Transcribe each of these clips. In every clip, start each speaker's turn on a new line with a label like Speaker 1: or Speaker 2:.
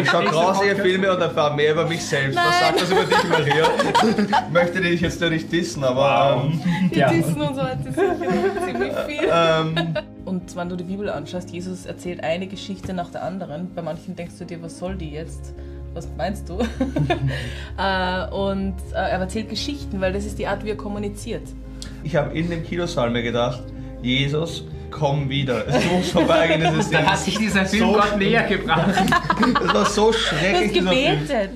Speaker 1: Ich schaue grausige Filme und erfahre mehr über mich selbst.
Speaker 2: Nein.
Speaker 1: Was sagt das über dich, Maria? Ich möchte dich jetzt nur nicht dissen, aber... Ähm,
Speaker 3: Ja.
Speaker 2: dissen uns heute sicher ziemlich viel.
Speaker 1: ähm,
Speaker 2: Und wenn du die Bibel anschaust, Jesus erzählt eine Geschichte nach der anderen. Bei manchen denkst du dir, was soll die jetzt? Was meinst du? äh, und äh, er erzählt Geschichten, weil das ist die Art, wie er kommuniziert.
Speaker 1: ich habe in dem Kinosaal mir gedacht, Jesus, komm wieder. Es muss vorbeigehen, es ist
Speaker 3: Dann hat sich dieser Film
Speaker 1: So-
Speaker 3: Gott näher gebracht.
Speaker 1: Es war so
Speaker 2: Du hast
Speaker 1: schrecklich, Film.
Speaker 2: gebetet.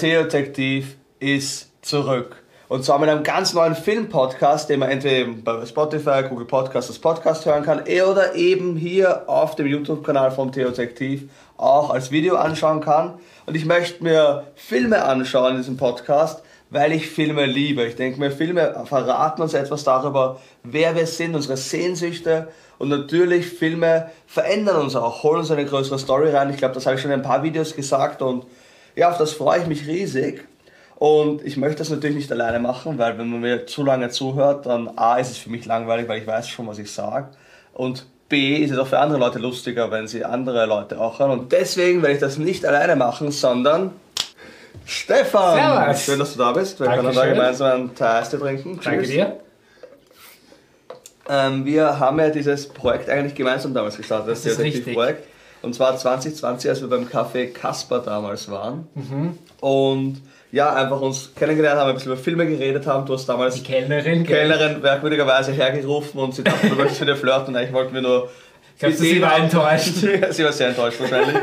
Speaker 1: Der Theodetektiv ist zurück. Und zwar mit einem ganz neuen Filmpodcast, den man entweder bei Spotify, Google Podcasts als Podcast hören kann, eh oder eben hier auf dem YouTube-Kanal vom Theodetektiv auch als Video anschauen kann. Und ich möchte mir Filme anschauen in diesem Podcast, weil ich Filme liebe. Ich denke mir, Filme verraten uns etwas darüber, wer wir sind, unsere Sehnsüchte. Und natürlich, Filme verändern uns auch, holen uns eine größere Story rein. Ich glaube, das habe ich schon in ein paar Videos gesagt und ja, auf das freue ich mich riesig. Und ich möchte das natürlich nicht alleine machen, weil wenn man mir zu lange zuhört, dann A ist es für mich langweilig, weil ich weiß schon, was ich sage. Und B ist es auch für andere Leute lustiger, wenn sie andere Leute auch hören. Und deswegen werde ich das nicht alleine machen, sondern Stefan!
Speaker 3: Servus.
Speaker 1: Schön, dass du da bist. Wir können da
Speaker 3: Dankeschön.
Speaker 1: gemeinsam einen Taste trinken.
Speaker 3: Danke
Speaker 1: Tschüss.
Speaker 3: dir.
Speaker 1: Ähm, wir haben ja dieses Projekt eigentlich gemeinsam damals gestartet, das,
Speaker 3: Das ist
Speaker 1: Detektivprojekt. Und zwar 2020, als wir beim Café Kasper damals waren.
Speaker 3: Mhm.
Speaker 1: Und ja, einfach uns kennengelernt haben, ein bisschen über Filme geredet haben. Du hast damals
Speaker 3: Die Kellnerin.
Speaker 1: Kellnerin merkwürdigerweise hergerufen und sie dachte, du möchtest mit ihr flirten. Eigentlich wollten wir nur.
Speaker 3: Ich glaube, sie war enttäuscht.
Speaker 1: Sie war sehr enttäuscht wahrscheinlich.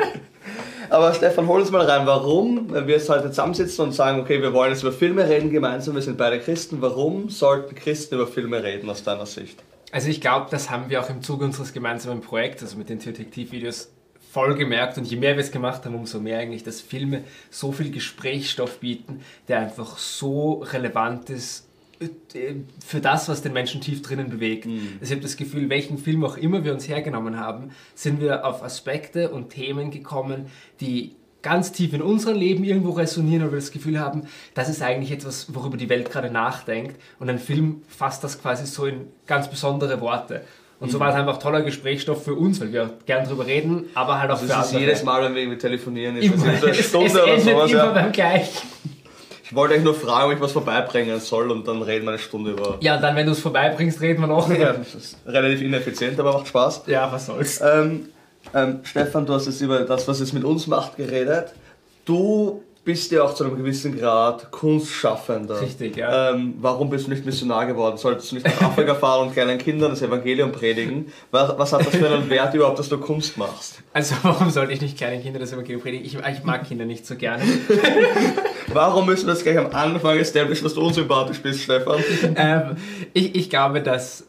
Speaker 1: Aber Stefan, hol uns mal rein. Warum, wenn wir jetzt heute zusammensitzen und sagen, okay, wir wollen jetzt über Filme reden gemeinsam, wir sind beide Christen, warum sollten Christen über Filme reden aus deiner Sicht?
Speaker 3: Also ich glaube, das haben wir auch im Zuge unseres gemeinsamen Projekts, also mit den Detektivvideos, voll gemerkt. Und je mehr wir es gemacht haben, umso mehr eigentlich, dass Filme so viel Gesprächsstoff bieten, der einfach so relevant ist äh, für das, was den Menschen tief drinnen bewegt. Also ich habe das Gefühl, welchen Film auch immer wir uns hergenommen haben, sind wir auf Aspekte und Themen gekommen, die ganz tief in unserem Leben irgendwo resonieren, weil wir das Gefühl haben, das ist eigentlich etwas, worüber die Welt gerade nachdenkt. Und ein Film fasst das quasi so in ganz besondere Worte. Und so war es einfach toller Gesprächsstoff für uns, weil wir gern drüber reden, aber halt auch für
Speaker 1: Das ist
Speaker 3: andere.
Speaker 1: jedes Mal, wenn wir irgendwie telefonieren, ist
Speaker 3: Immer,
Speaker 1: das eine Stunde
Speaker 3: es
Speaker 1: oder sowas.
Speaker 3: immer
Speaker 1: Ja.
Speaker 3: beim gleichen.
Speaker 1: Ich wollte euch nur fragen, ob ich was vorbeibringen soll und dann reden wir eine Stunde über.
Speaker 3: Ja, dann, wenn du es vorbeibringst, reden wir noch.
Speaker 1: Ja, das ist relativ ineffizient, aber macht Spaß.
Speaker 3: Ja, was soll's.
Speaker 1: Ähm, ähm, Stefan, du hast jetzt über das, was es mit uns macht, geredet. Du bist ja auch zu einem gewissen Grad Kunstschaffender.
Speaker 3: Richtig, ja.
Speaker 1: Ähm, warum bist du nicht Missionar geworden? Solltest du nicht nach Afrika fahren und kleinen Kindern das Evangelium predigen? Was, was hat das für einen Wert überhaupt, dass du Kunst machst?
Speaker 3: Also, warum sollte ich nicht kleinen Kindern das Evangelium predigen? Ich, ich mag Kinder nicht so gerne.
Speaker 1: Warum müssen wir das gleich am Anfang establishen, dass du unsympathisch bist, Stefan?
Speaker 3: ähm, ich, ich glaube, dass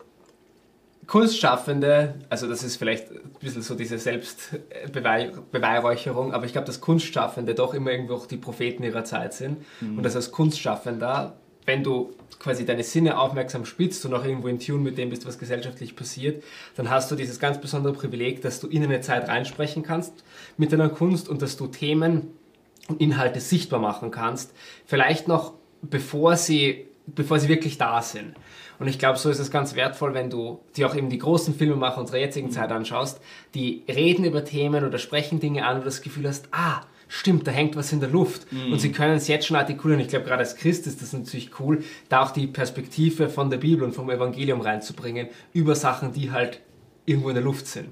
Speaker 3: Kunstschaffende, also das ist vielleicht ein bisschen so diese Selbstbeweihräucherung, aber ich glaube, dass Kunstschaffende doch immer irgendwo auch die Propheten ihrer Zeit sind. Und dass als Kunstschaffender, wenn du quasi deine Sinne aufmerksam spitzt und auch irgendwo in Tune mit dem bist, was gesellschaftlich passiert, dann hast du dieses ganz besondere Privileg, dass du in eine Zeit reinsprechen kannst mit deiner Kunst und dass du Themen und Inhalte sichtbar machen kannst, vielleicht noch bevor sie, bevor sie wirklich da sind. Und ich glaube, so ist es ganz wertvoll, wenn du dir auch eben die großen Filmemacher unserer jetzigen Zeit anschaust, die reden über Themen oder sprechen Dinge an, wo du das Gefühl hast, ah, stimmt, da hängt was in der Luft. Und sie können es jetzt schon artikulieren. Ich glaube, gerade als Christ ist das natürlich cool, da auch die Perspektive von der Bibel und vom Evangelium reinzubringen über Sachen, die halt irgendwo in der Luft sind.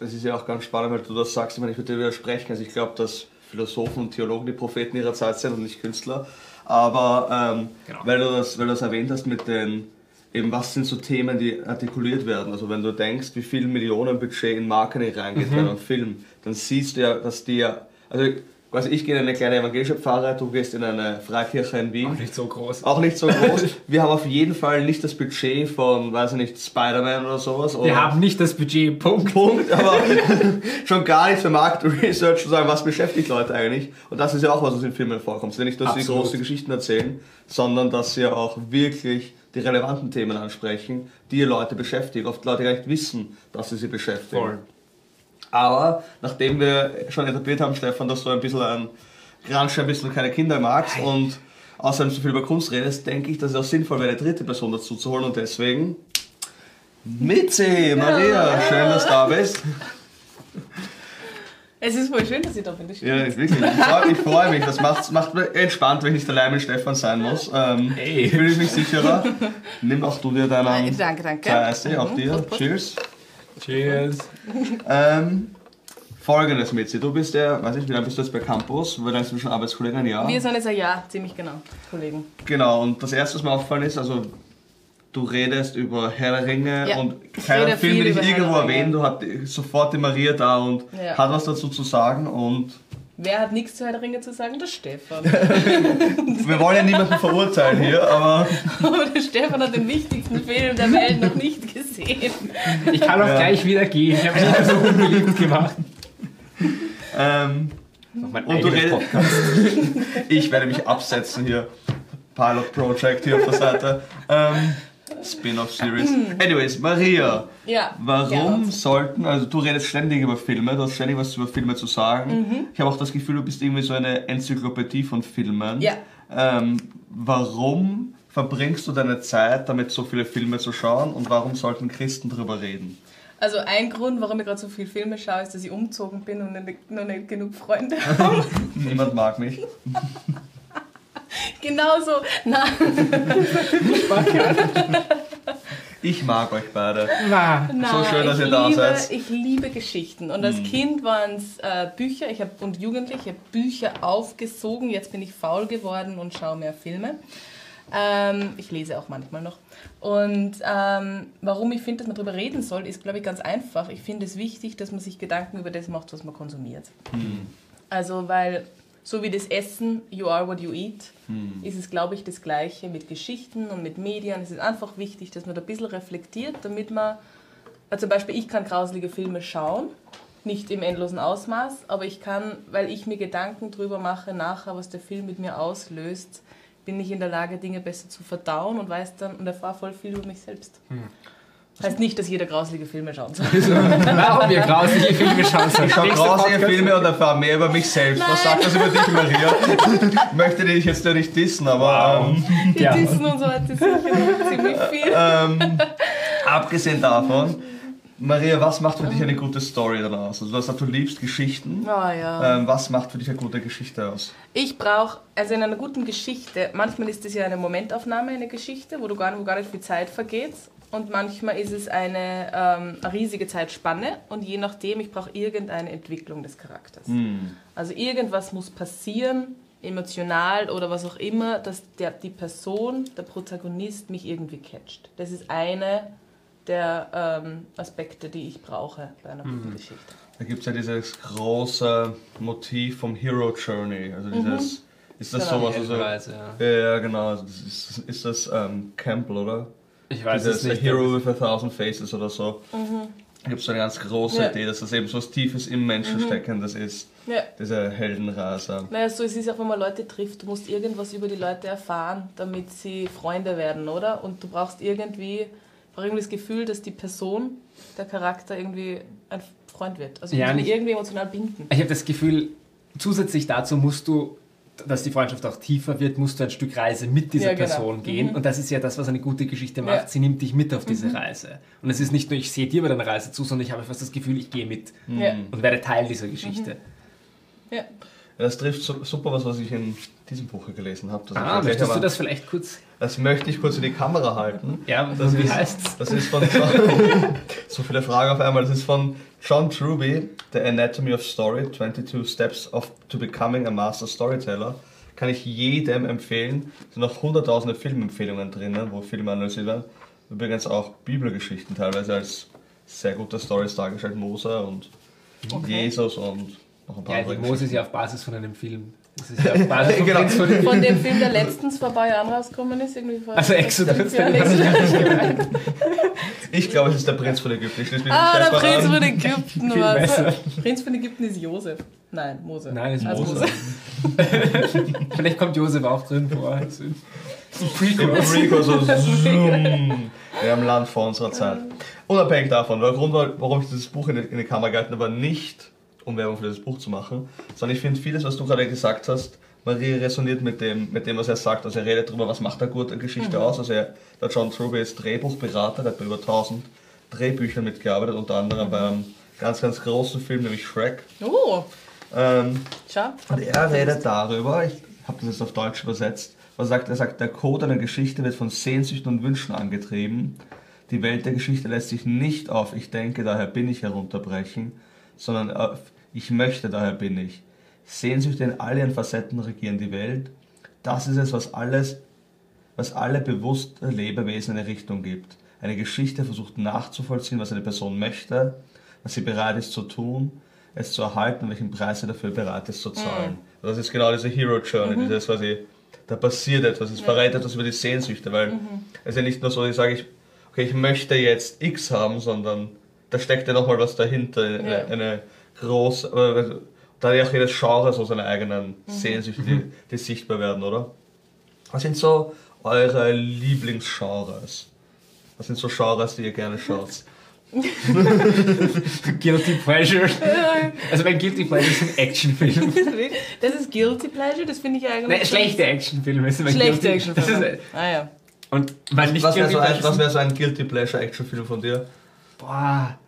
Speaker 1: Das ist ja auch ganz spannend, weil du das sagst, ich meine, ich würde dir widersprechen. Also ich glaube, dass Philosophen und Theologen die Propheten ihrer Zeit sind und nicht Künstler. Aber ähm,
Speaker 3: Genau.
Speaker 1: weil, du das, weil du das erwähnt hast mit den, eben was sind so Themen, die artikuliert werden. Also wenn du denkst, wie viel Millionen Budget in Marketing reingeht bei einem Film, dann siehst du ja, dass die ja, also quasi ich gehe in eine kleine evangelische Pfarre, du gehst in eine Freikirche in Wien.
Speaker 3: Auch nicht so groß.
Speaker 1: Auch nicht so groß. Wir haben auf jeden Fall nicht das Budget von, weiß ich nicht, Spider-Man oder sowas. Oder
Speaker 3: Wir haben nicht das Budget, Punkt.
Speaker 1: Punkt, aber schon gar nicht für Marktresearch zu sagen, was beschäftigt Leute eigentlich. Und das ist ja auch was, was in Filmen vorkommt. Es ist ja nicht, dass sie
Speaker 3: Absolut.
Speaker 1: große Geschichten erzählen, sondern dass sie auch wirklich die relevanten Themen ansprechen, die Leute beschäftigen. Oft Leute gar nicht wissen, dass sie sie beschäftigen.
Speaker 3: Voll.
Speaker 1: Aber nachdem wir schon etabliert haben, Stefan, dass du ein bisschen ein Granschwein bist und keine Kinder magst und außerdem so viel über Kunst redest, denke ich, dass es auch sinnvoll wäre, eine dritte Person dazu zu holen und deswegen Mitzi, Maria, schön, dass du da bist.
Speaker 2: Es ist voll schön, dass ich da bin. das stimmt.
Speaker 1: Ja, wirklich. Ich freue ich freu mich. Das macht, macht mir entspannt, wenn ich nicht allein mit Stefan sein muss. Ähm,
Speaker 3: Hey.
Speaker 1: Fühle ich mich sicherer. Nimm auch du dir deinen
Speaker 2: Äh, Danke, danke.
Speaker 1: Eistee, auch
Speaker 2: Mhm,
Speaker 1: dir.
Speaker 2: Prost, Prost.
Speaker 1: Cheers.
Speaker 3: Cheers.
Speaker 1: Ähm, Folgendes, Mitzi. Du bist ja, weiß ich, wie lange bist du jetzt bei Campus? Wie lange bist du schon Arbeitskollege? Ein Jahr?
Speaker 2: Wir sind jetzt ein Jahr, ziemlich genau, Kollegen.
Speaker 1: Genau, und das erste, was mir aufgefallen ist, also du redest über Herr der Ringe
Speaker 2: Ja,
Speaker 1: und keiner Film will ich irgendwo erwähnen. Du hast sofort die Maria da und
Speaker 2: Ja.
Speaker 1: hat was dazu zu sagen und
Speaker 2: Wer hat nichts zu Herr der Ringe zu sagen? Der Stefan.
Speaker 1: wir wollen ja niemanden verurteilen hier, aber
Speaker 2: Aber der Stefan hat den wichtigsten Film der Welt noch nicht gesehen.
Speaker 3: Ich kann auch
Speaker 1: Ja.
Speaker 3: gleich wieder gehen. Ich habe mich nicht so unbeliebt gemacht.
Speaker 1: ähm, Und du redest- ich werde mich absetzen hier. Pilot Project hier auf der Seite. Ähm, Spin-off Series. Anyways, Maria.
Speaker 2: Ja.
Speaker 1: Warum
Speaker 2: Ja.
Speaker 1: sollten, also du redest ständig über Filme, du hast ständig was über Filme zu sagen. Ich habe auch das Gefühl, du bist irgendwie so eine Enzyklopädie von Filmen.
Speaker 2: Ja.
Speaker 1: Ähm, warum verbringst du deine Zeit damit, so viele Filme zu schauen und warum sollten Christen darüber reden?
Speaker 2: Also ein Grund, warum ich gerade so viele Filme schaue, ist, dass ich umgezogen bin und noch nicht genug Freunde habe.
Speaker 1: Niemand mag mich.
Speaker 2: Genauso. Nein.
Speaker 1: Ich mag euch beide.
Speaker 3: Na,
Speaker 2: Nein,
Speaker 1: So schön, dass
Speaker 2: ich
Speaker 1: ihr da
Speaker 2: liebe,
Speaker 1: seid.
Speaker 2: Ich liebe Geschichten. Und als Kind waren es äh, Bücher ich hab, und Jugendlich. Ich habe Bücher aufgesogen. Jetzt bin ich faul geworden und schaue mehr Filme. Ähm, ich lese auch manchmal noch. Und ähm, warum ich finde, dass man darüber reden soll, ist, glaube ich, ganz einfach. Ich finde es wichtig, dass man sich Gedanken über das macht, was man konsumiert. Also, weil so wie das Essen, you are what you eat, ist es, glaube ich, das Gleiche mit Geschichten und mit Medien. Es ist einfach wichtig, dass man da ein bisschen reflektiert, damit man, also zum Beispiel, ich kann grauselige Filme schauen, nicht im endlosen Ausmaß, aber ich kann, weil ich mir Gedanken drüber mache, nachher, was der Film mit mir auslöst, bin ich in der Lage, Dinge besser zu verdauen und weiß dann und erfahre voll viel über mich selbst. Heißt nicht, dass jeder grauselige Filme schauen soll.
Speaker 3: warum wir grausliche Filme schauen sollen.
Speaker 1: Ich schaue grausige. Filme und erfahre mehr über mich selbst. Was sagt das über dich, Maria? Ich möchte dich jetzt ja nicht dissen, aber ähm,
Speaker 2: Die
Speaker 3: Ja.
Speaker 2: Dissen und so hat das sicher ziemlich viel.
Speaker 1: ähm, abgesehen davon, Maria, was macht für dich eine gute Story dann aus? Also du hast du liebst Geschichten.
Speaker 2: Ah ja.
Speaker 1: Ähm, was macht für dich eine gute Geschichte aus?
Speaker 2: Ich brauche, also in einer guten Geschichte, manchmal ist es ja eine Momentaufnahme, eine Geschichte, wo, du gar, wo gar nicht viel Zeit vergeht. Und manchmal ist es eine, ähm, riesige Zeitspanne. Und je nachdem, ich brauche irgendeine Entwicklung des Charakters. Also irgendwas muss passieren, emotional oder was auch immer, dass der, die Person, der Protagonist mich irgendwie catcht. Das ist eine der ähm, Aspekte, die ich brauche bei einer guten Geschichte.
Speaker 1: Da gibt es ja dieses große Motiv vom Hero Journey. Also dieses, ist das
Speaker 2: Genau.
Speaker 1: sowas? Also, ja,
Speaker 3: ja.
Speaker 1: genau. Also ist, ist das ähm, Campbell, oder?
Speaker 3: Ich weiß es
Speaker 1: Dieses
Speaker 3: nicht.
Speaker 1: Hero with a Thousand Faces oder so. Da gibt es so eine ganz große
Speaker 2: Ja.
Speaker 1: Idee, dass das eben so was Tiefes im Menschen steckendes ist.
Speaker 2: Ja.
Speaker 1: Diese Heldenreise.
Speaker 2: Naja, so es ist auch, wenn man Leute trifft, du musst irgendwas über die Leute erfahren, damit sie Freunde werden, oder? Und du brauchst irgendwie, brauchst irgendwie das Gefühl, dass die Person, der Charakter irgendwie ein Freund wird. Also
Speaker 3: Ja,
Speaker 2: irgendwie emotional binden.
Speaker 3: Ich habe das Gefühl, zusätzlich dazu musst du, dass die Freundschaft auch tiefer wird, musst du ein Stück Reise mit dieser
Speaker 2: Ja, genau.
Speaker 3: Person gehen. Und das ist ja das, was eine gute Geschichte macht.
Speaker 2: Ja.
Speaker 3: Sie nimmt dich mit auf diese Reise. Und es ist nicht nur, ich sehe dir bei deiner Reise zu, sondern ich habe fast das Gefühl, ich gehe mit
Speaker 2: Ja.
Speaker 3: und werde Teil dieser Geschichte.
Speaker 2: Ja.
Speaker 1: Das trifft su- super was, was ich in diesem Buch gelesen habe. Das,
Speaker 3: Ah, möchtest du das vielleicht kurz?
Speaker 1: Das möchte ich kurz in die Kamera halten.
Speaker 3: Ja,
Speaker 1: Das
Speaker 3: wie
Speaker 1: ist-
Speaker 3: heißt's?
Speaker 1: Das ist von so viele Fragen auf einmal. Das ist von John Truby, The Anatomy of Story, 22 Steps of to Becoming a Master Storyteller. Kann ich jedem empfehlen. Es sind noch hunderttausende Filmempfehlungen drinnen, wo Filme analysiert werden. Übrigens auch Bibelgeschichten teilweise als sehr gute Stories dargestellt. Mose und
Speaker 2: Okay.
Speaker 1: Jesus und noch ein paar
Speaker 3: Ja,
Speaker 1: andere
Speaker 3: Mose ist ja auf Basis von einem Film. Das ist ja von
Speaker 1: Genau.
Speaker 3: Von
Speaker 2: Von dem Film, der letztens vor ein paar Jahren rausgekommen ist, irgendwie vor
Speaker 3: Also Exodus, hab ich
Speaker 2: Exodus.
Speaker 1: Ich glaube, es ist der Prinz von Ägypten.
Speaker 2: Ah, der Prinz
Speaker 1: an.
Speaker 2: von Ägypten. Was? Prinz von Ägypten ist Josef. Nein, Mose.
Speaker 3: Nein, ist
Speaker 2: Also
Speaker 3: Mose. Vielleicht kommt Josef auch drin vor. Prequel.
Speaker 1: Prequel so zoom. Wir haben Land vor unserer Zeit. Unabhängig davon, der Grund, war, warum ich dieses Buch in die, in die Kamera gehalten habe, war nicht, um Werbung für dieses Buch zu machen, sondern ich finde vieles, was du gerade gesagt hast, Marie resoniert mit dem, mit dem, was er sagt. Also er redet darüber, was macht eine gute Geschichte aus. Also er, der John Truby ist Drehbuchberater, der hat bei über 1000 Drehbüchern mitgearbeitet, unter anderem beim ganz, ganz großen Film, nämlich Shrek.
Speaker 2: Oh,
Speaker 1: Ähm,
Speaker 2: schau.
Speaker 1: und er redet darüber, ich habe das jetzt auf Deutsch übersetzt, was er sagt, er sagt, der Code einer Geschichte wird von Sehnsüchten und Wünschen angetrieben. Die Welt der Geschichte lässt sich nicht auf ich denke, daher bin ich herunterbrechen, sondern auf ich möchte, daher bin ich. Sehnsüchte in all ihren Facetten regieren die Welt. Das ist es, was alles, was alle bewusste Lebewesen eine Richtung gibt. Eine Geschichte versucht nachzuvollziehen, was eine Person möchte, was sie bereit ist zu tun, es zu erhalten und welchen Preis sie dafür bereit ist zu zahlen. Das ist genau diese Hero Journey, dieses quasi, da passiert etwas, es verrät etwas über die Sehnsüchte, weil es ist ja nicht nur so, ich sage, ich, okay, ich möchte jetzt X haben, sondern da steckt ja nochmal was dahinter,
Speaker 2: Ja.
Speaker 1: eine aber da hat ja auch jedes Genre so seine eigenen Sehnsüchte, die, die sichtbar werden, oder? Was sind so eure Lieblingsgenres? Was sind so Genres, die ihr gerne schaut?
Speaker 3: Guilty Pleasure. Also mein Guilty Pleasure ist ein Actionfilm.
Speaker 2: Das ist Guilty Pleasure, das finde ich eigentlich.
Speaker 3: Nein, schlechte Actionfilme. ist mein
Speaker 2: Schlechte Actionfilme. Ah ja.
Speaker 3: Und weil nicht
Speaker 1: Was wäre so, wär so ein Guilty Pleasure Actionfilm von dir?
Speaker 3: Boah.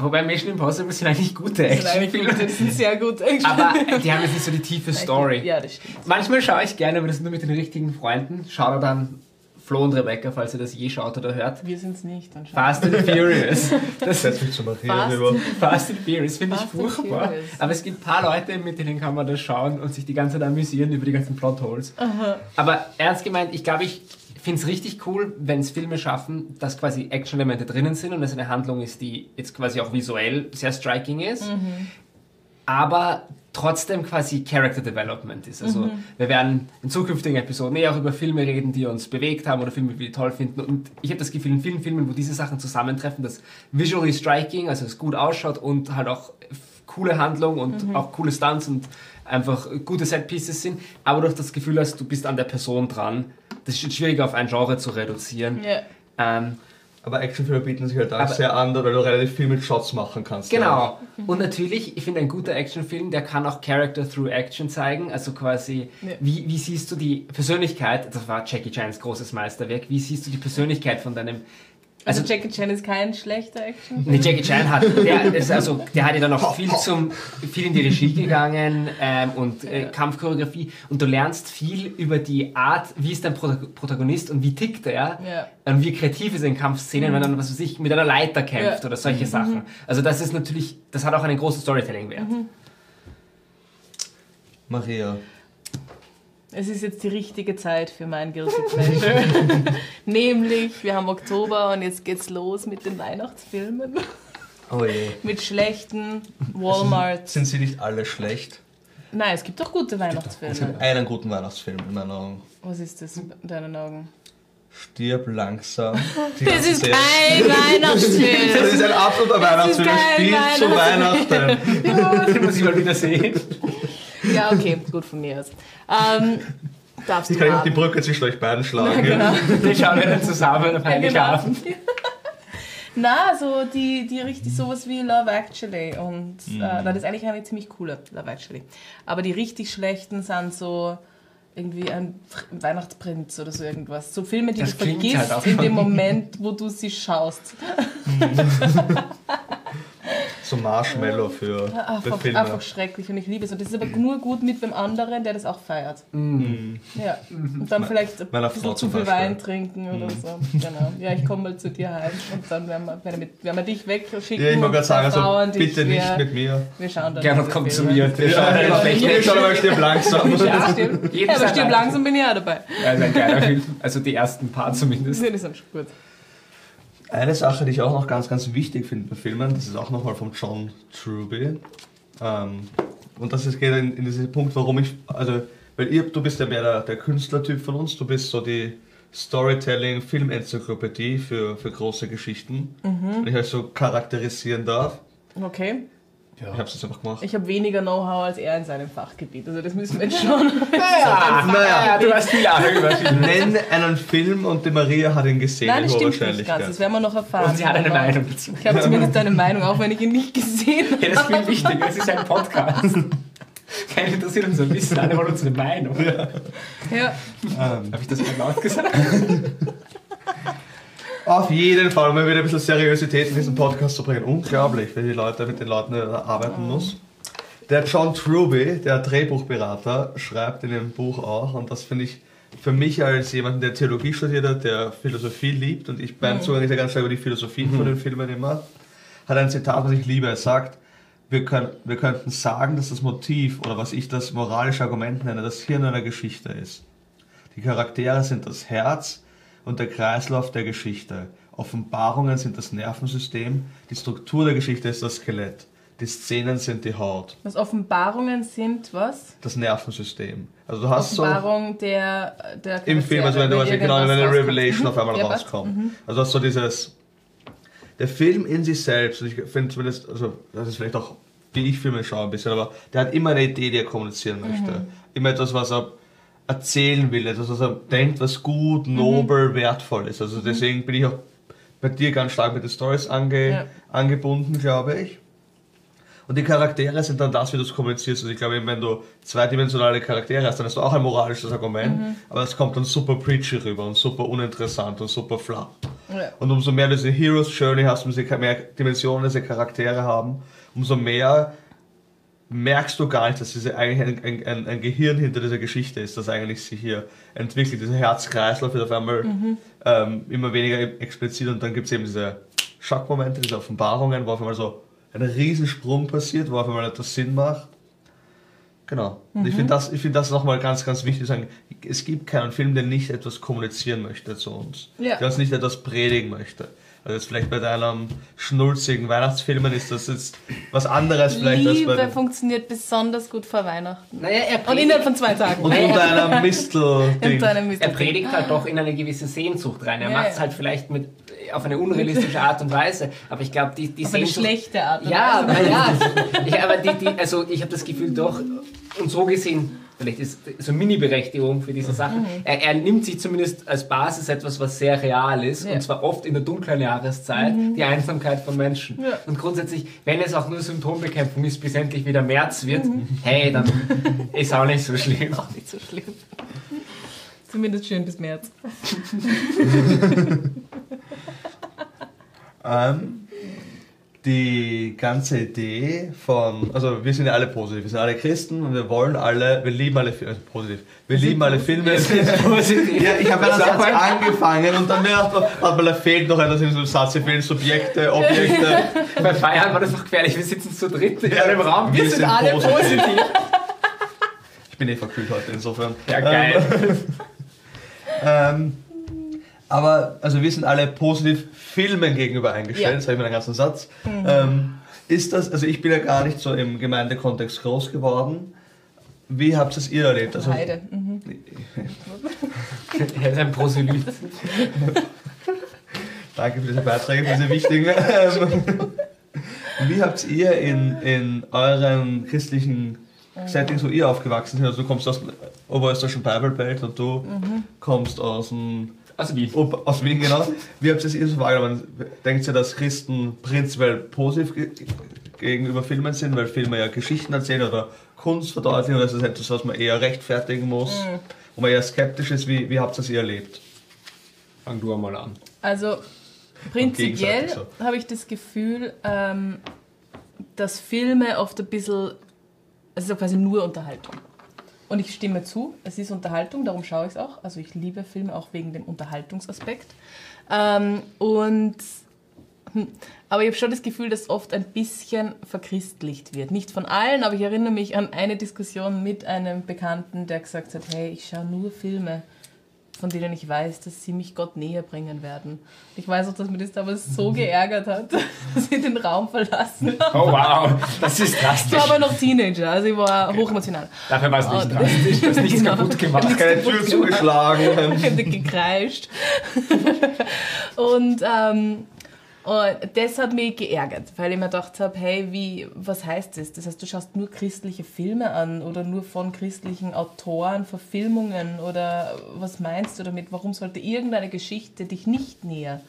Speaker 3: Wobei Mission Impossible sind eigentlich gute Actionfilme.
Speaker 2: gute, das sind sehr gut.
Speaker 3: Aber die haben jetzt nicht so die tiefe Story.
Speaker 2: Ja, das stimmt.
Speaker 3: Manchmal schaue ich gerne, aber das nur mit den richtigen Freunden. Schaut dann Flo und Rebecca, falls ihr das je schaut oder hört.
Speaker 2: Wir sind es nicht. Dann.
Speaker 3: Fast and Furious. Das
Speaker 1: mich zu Maria
Speaker 2: Fast.
Speaker 1: rüber.
Speaker 3: Fast and Furious finde ich furchtbar. Aber es gibt ein paar Leute, mit denen kann man das schauen und sich die ganze Zeit amüsieren über die ganzen Plotholes. Aber ernst gemeint, ich glaube, ich finde es richtig cool, wenn es Filme schaffen, dass quasi Action-Elemente drinnen sind und es eine Handlung ist, die jetzt quasi auch visuell sehr striking ist. Aber trotzdem quasi Character Development ist. Also wir werden in zukünftigen Episoden eher auch über Filme reden, die uns bewegt haben oder Filme, die wir toll finden. Und ich habe das Gefühl, in vielen Filmen, wo diese Sachen zusammentreffen, dass visually striking, also es gut ausschaut und halt auch coole Handlung und auch coole Stunts und einfach gute Set-Pieces sind, aber durch das Gefühl hast, du bist an der Person dran. Das ist schwieriger auf ein Genre zu reduzieren.
Speaker 2: Ja.
Speaker 3: Ähm,
Speaker 1: Aber Actionfilme bieten sich halt auch
Speaker 3: Aber-
Speaker 1: sehr an, weil du relativ viel mit Shots machen kannst. Ja.
Speaker 3: Genau. Und natürlich, ich finde, ein guter Actionfilm, der kann auch Character through Action zeigen. Also quasi,
Speaker 2: Ja.
Speaker 3: wie, wie siehst du die Persönlichkeit, das war Jackie Chans großes Meisterwerk, wie siehst du die Persönlichkeit von deinem...
Speaker 2: Also,
Speaker 3: Also,
Speaker 2: Jackie Chan ist kein schlechter Action.
Speaker 3: nee, Jackie Chan hat, der ist also, der hat ja dann auch viel zum, viel in die Regie gegangen ähm, und äh,
Speaker 2: Ja.
Speaker 3: Kampfchoreografie und du lernst viel über die Art, wie ist dein Prota- Protagonist und wie tickt er
Speaker 2: Ja.
Speaker 3: und wie kreativ ist er in Kampfszenen, wenn er, was weiß ich, mit einer Leiter kämpft
Speaker 2: Ja.
Speaker 3: oder solche Sachen. Also das ist natürlich, das hat auch einen großen Storytelling-Wert.
Speaker 1: Maria.
Speaker 2: Es ist jetzt die richtige Zeit für mein Guilty Pleasure. Nämlich, wir haben Oktober und jetzt geht's los mit den Weihnachtsfilmen.
Speaker 1: Oh je.
Speaker 2: Mit schlechten Walmart.
Speaker 1: Sind sie nicht alle schlecht?
Speaker 2: Nein, es gibt doch gute
Speaker 1: Es
Speaker 2: Weihnachtsfilme.
Speaker 1: gibt einen guten Weihnachtsfilm in meinen Augen.
Speaker 2: Was ist das in deinen Augen?
Speaker 1: Stirb langsam.
Speaker 2: Das ist
Speaker 1: Serie.
Speaker 2: kein
Speaker 1: Das
Speaker 2: Weihnachtsfilm!
Speaker 1: ist ein absoluter Weihnachtsfilm. Es spielt zu
Speaker 2: Weihnachtsfilm.
Speaker 1: Weihnachten.
Speaker 3: Den muss ich mal wieder sehen.
Speaker 2: Ja, okay, gut von mir aus. Ähm, darfst
Speaker 1: Ich kann auch die. Brücke zwischen euch beiden schlagen.
Speaker 2: Genau.
Speaker 3: Den schauen wir dann zusammen am Heiligabend.
Speaker 2: Na, so die, die richtig sowas wie Love Actually und
Speaker 1: Mhm.
Speaker 2: äh, das ist eigentlich eine ziemlich coole Love Actually. Aber die richtig schlechten sind so irgendwie ein Pr- Weihnachtsprinz oder so irgendwas. So Filme, die
Speaker 3: Das
Speaker 2: du vergisst
Speaker 3: halt
Speaker 2: in dem Moment, wo du sie schaust.
Speaker 1: So Marshmallow für, für
Speaker 2: Einfach,
Speaker 1: Filme.
Speaker 2: einfach schrecklich und ich liebe es. Und das ist aber nur gut mit dem anderen, der das auch feiert. Ja. Und dann vielleicht ein
Speaker 1: Meiner
Speaker 2: bisschen
Speaker 1: Frau
Speaker 2: zu viel. Wein trinken oder so. Genau. Ja, ich komme mal zu dir heim und dann werden wir, werden wir, werden wir dich wegschicken.
Speaker 1: Ja, ich wollte
Speaker 2: und
Speaker 1: gerade sagen, also bitte
Speaker 2: ich-
Speaker 1: nicht
Speaker 2: wir,
Speaker 1: mit mir.
Speaker 2: Wir schauen dann.
Speaker 3: Gernot kommt zu mir. Wir
Speaker 1: Ja,
Speaker 3: schauen
Speaker 1: genau.
Speaker 3: einfach
Speaker 1: Ich
Speaker 3: nicht.
Speaker 1: schaue mal, stirb langsam.
Speaker 2: Ja, stimmt. Ja, aber stirb langsam bin ich auch dabei.
Speaker 3: Ja, ist ein geiler Film. Also die ersten paar zumindest.
Speaker 2: Die sind schon gut.
Speaker 1: Eine Sache, die ich auch noch ganz, ganz wichtig finde bei Filmen, das ist auch nochmal von John Truby. Ähm, und das ist, geht in, in diesen Punkt, warum ich, also, weil ihr, du bist ja mehr der, der Künstlertyp von uns, du bist so die Storytelling, Filmenzyklopädie für, für große Geschichten. Wenn ich euch so charakterisieren darf.
Speaker 2: Okay.
Speaker 1: Ich hab's jetzt einfach gemacht.
Speaker 2: Ich habe weniger Know-how als er in seinem Fachgebiet. Also das müssen wir jetzt schauen.
Speaker 3: Ja,
Speaker 1: naja.
Speaker 3: du hast viel Ahnung.
Speaker 1: Nenn einen Film und die Maria hat ihn gesehen.
Speaker 2: Nein, das stimmt nicht ganz. Das werden wir noch erfahren.
Speaker 3: Und sie hat eine Meinung dazu.
Speaker 2: Ich habe zumindest eine Meinung, auch wenn ich ihn nicht gesehen habe.
Speaker 3: Ja, das ist viel wichtiger. Es ist ein Podcast. Keiner interessiert unser Wissen, alle wollen unsere Meinung.
Speaker 2: Ja.
Speaker 1: Ähm,
Speaker 3: Habe ich das mal laut gesagt?
Speaker 1: auf jeden Fall, um mal wieder ein bisschen Seriosität in diesen Podcast zu bringen. Unglaublich, wenn die Leute mit den Leuten arbeiten muss. Der John Truby, der Drehbuchberater, schreibt in dem Buch auch, und das finde ich für mich als jemanden, der Theologie studiert hat, der Philosophie liebt, und ich beim Zugang ist ja ganz stark über die Philosophien von den Filmen immer, hat ein Zitat, was ich liebe. Er sagt, wir, können, wir könnten sagen, dass das Motiv oder was ich das moralische Argument nenne, das Hirn einer Geschichte ist. Die Charaktere sind das Herz und der Kreislauf der Geschichte. Offenbarungen sind das Nervensystem, die Struktur der Geschichte ist das Skelett, die Szenen sind die Haut,
Speaker 2: Was Offenbarungen sind, was?
Speaker 1: das Nervensystem. Also du hast so
Speaker 2: Offenbarung der, der
Speaker 1: im Film, also wenn du also genau, wenn eine Revelation auf einmal rauskommt. Also hast du dieses der Film in sich selbst, und ich finde zumindest, also das ist vielleicht auch wie ich Filme schaue ein bisschen, aber der hat immer eine Idee, die er kommunizieren möchte. Immer etwas, was er erzählen will, etwas, was er denkt, was gut, nobel, wertvoll ist. Also deswegen bin ich auch bei dir ganz stark mit den Stories ange,
Speaker 2: Ja.
Speaker 1: angebunden, glaube ich. Und die Charaktere sind dann das, wie du es kommunizierst. Also ich glaube, wenn du zweidimensionale Charaktere hast, dann hast du auch ein moralisches Argument, aber es kommt dann super preachy rüber und super uninteressant und super flach.
Speaker 2: Ja.
Speaker 1: Und umso mehr du diese Heroes Journey hast, umso mehr Dimensionen diese Charaktere haben, umso mehr merkst du gar nicht, dass diese eigentlich ein, ein, ein Gehirn hinter dieser Geschichte ist, das eigentlich sich hier entwickelt. Dieser Herzkreislauf wird auf einmal ähm, immer weniger explizit und dann gibt es eben diese Schockmomente, diese Offenbarungen, wo auf einmal so ein Riesensprung passiert, wo auf einmal etwas Sinn macht. Genau. Und ich finde das, ich find das nochmal ganz, ganz wichtig zu sagen. Es gibt keinen Film, der nicht etwas kommunizieren möchte zu uns.
Speaker 2: Ja.
Speaker 1: Der uns nicht etwas predigen möchte. Also jetzt vielleicht bei deinem schnulzigen Weihnachtsfilmen ist das jetzt was anderes vielleicht als bei
Speaker 2: Liebe funktioniert besonders gut vor Weihnachten.
Speaker 3: Naja, er
Speaker 2: Und innerhalb von zwei
Speaker 1: und
Speaker 2: Tagen.
Speaker 1: du deiner Mistel
Speaker 2: In deinem
Speaker 3: Er
Speaker 2: Mist.
Speaker 3: predigt halt doch in eine gewisse Sehnsucht rein. Er
Speaker 2: Ja,
Speaker 3: macht es
Speaker 2: ja.
Speaker 3: halt vielleicht mit, auf eine unrealistische Art und Weise. Aber ich glaube, die, die
Speaker 2: Auf eine
Speaker 3: Sehnsucht.
Speaker 2: schlechte Art. und
Speaker 3: Ja,
Speaker 2: Weise.
Speaker 3: naja. Ich, aber die, die, also ich habe das Gefühl doch, und so gesehen, vielleicht ist so Mini-Berechtigung für diese Sachen.
Speaker 2: Mhm.
Speaker 3: Er, er nimmt sich zumindest als Basis etwas, was sehr real ist,
Speaker 2: Ja. Mhm.
Speaker 3: und zwar oft in der dunklen Jahreszeit, die Einsamkeit von Menschen.
Speaker 2: Ja.
Speaker 3: Und grundsätzlich, wenn es auch nur Symptombekämpfung ist, bis endlich wieder März wird,
Speaker 2: Mhm.
Speaker 3: hey, dann ist auch nicht so schlimm.
Speaker 2: Auch nicht so schlimm. Zumindest schön bis März.
Speaker 1: Ähm, die ganze Idee von, also wir sind ja alle positiv, wir sind alle Christen und wir wollen alle, wir lieben alle Filme, also positiv, wir lieben alle Filme.
Speaker 3: Positiv.
Speaker 1: Ja, ich habe ja das
Speaker 3: Sag
Speaker 1: Satz
Speaker 3: mal.
Speaker 1: angefangen und dann merkt man, man, da fehlt noch etwas in so einem Satz, hier fehlen Subjekte, Objekte.
Speaker 3: Bei Feiern war das noch gefährlich, wir sitzen zu dritt in einem Raum.
Speaker 1: Wir sind
Speaker 2: alle
Speaker 1: positiv. Ich bin eh verkühlt heute, insofern.
Speaker 3: Ja, geil.
Speaker 1: Ähm, aber, also wir sind alle positiv Filmen gegenüber eingestellt,
Speaker 2: Ja.
Speaker 1: das habe ich mir den ganzen Satz. Ähm, ist das, also ich bin ja gar nicht so im Gemeindekontext groß geworden. Wie habt es ihr erlebt? Also,
Speaker 2: Heide. Mhm.
Speaker 3: Er ist ein Proselyt.
Speaker 1: Danke für diese Beiträge, für diese wichtigen. Ähm, Wie habt ihr in, in euren christlichen Settings, wo ihr aufgewachsen seid, also du kommst aus dem oberösterreichischen Bible Belt und du kommst aus dem
Speaker 3: Also wie?
Speaker 1: Ob, aus Wien, genau. Wie habt ihr es so wahrgenommen? Denkt ihr, dass Christen prinzipiell positiv ge gegenüber Filmen sind, weil Filme ja Geschichten erzählen oder Kunst verdeutlichen, oder ist das etwas, was man eher rechtfertigen muss, wo man eher skeptisch ist? Wie, wie habt ihr es ihr erlebt?
Speaker 3: Fang du einmal an.
Speaker 2: Also prinzipiell
Speaker 1: gegenseitig
Speaker 2: habe ich das Gefühl, ähm, dass Filme oft ein bisschen, es ist ja quasi nur Unterhaltung. Und ich stimme zu, es ist Unterhaltung, darum schaue ich es auch. Also ich liebe Filme auch wegen dem Unterhaltungsaspekt. Ähm, und hm, aber ich habe schon das Gefühl, dass oft ein bisschen verchristlicht wird. Nicht von allen, aber ich erinnere mich an eine Diskussion mit einem Bekannten, der gesagt hat, hey, ich schaue nur Filme von denen ich weiß, dass sie mich Gott näher bringen werden. Ich weiß auch, dass mir das damals so geärgert hat, dass sie den Raum verlassen haben.
Speaker 3: Oh wow, das ist
Speaker 2: Ich war
Speaker 3: drastisch.
Speaker 2: aber noch Teenager, also ich war hochemotional.
Speaker 3: Dafür war es nicht drastisch, du hast nichts
Speaker 2: Genau.
Speaker 3: kaputt gemacht.
Speaker 1: Keine Tür zugeschlagen.
Speaker 2: Ich habe gekreischt. und, ähm, und das hat mich geärgert, weil ich mir gedacht habe, hey, wie, was heißt das? Das heißt, du schaust nur christliche Filme an oder nur von christlichen Autoren, Verfilmungen oder was meinst du damit? Warum sollte irgendeine Geschichte dich nicht näher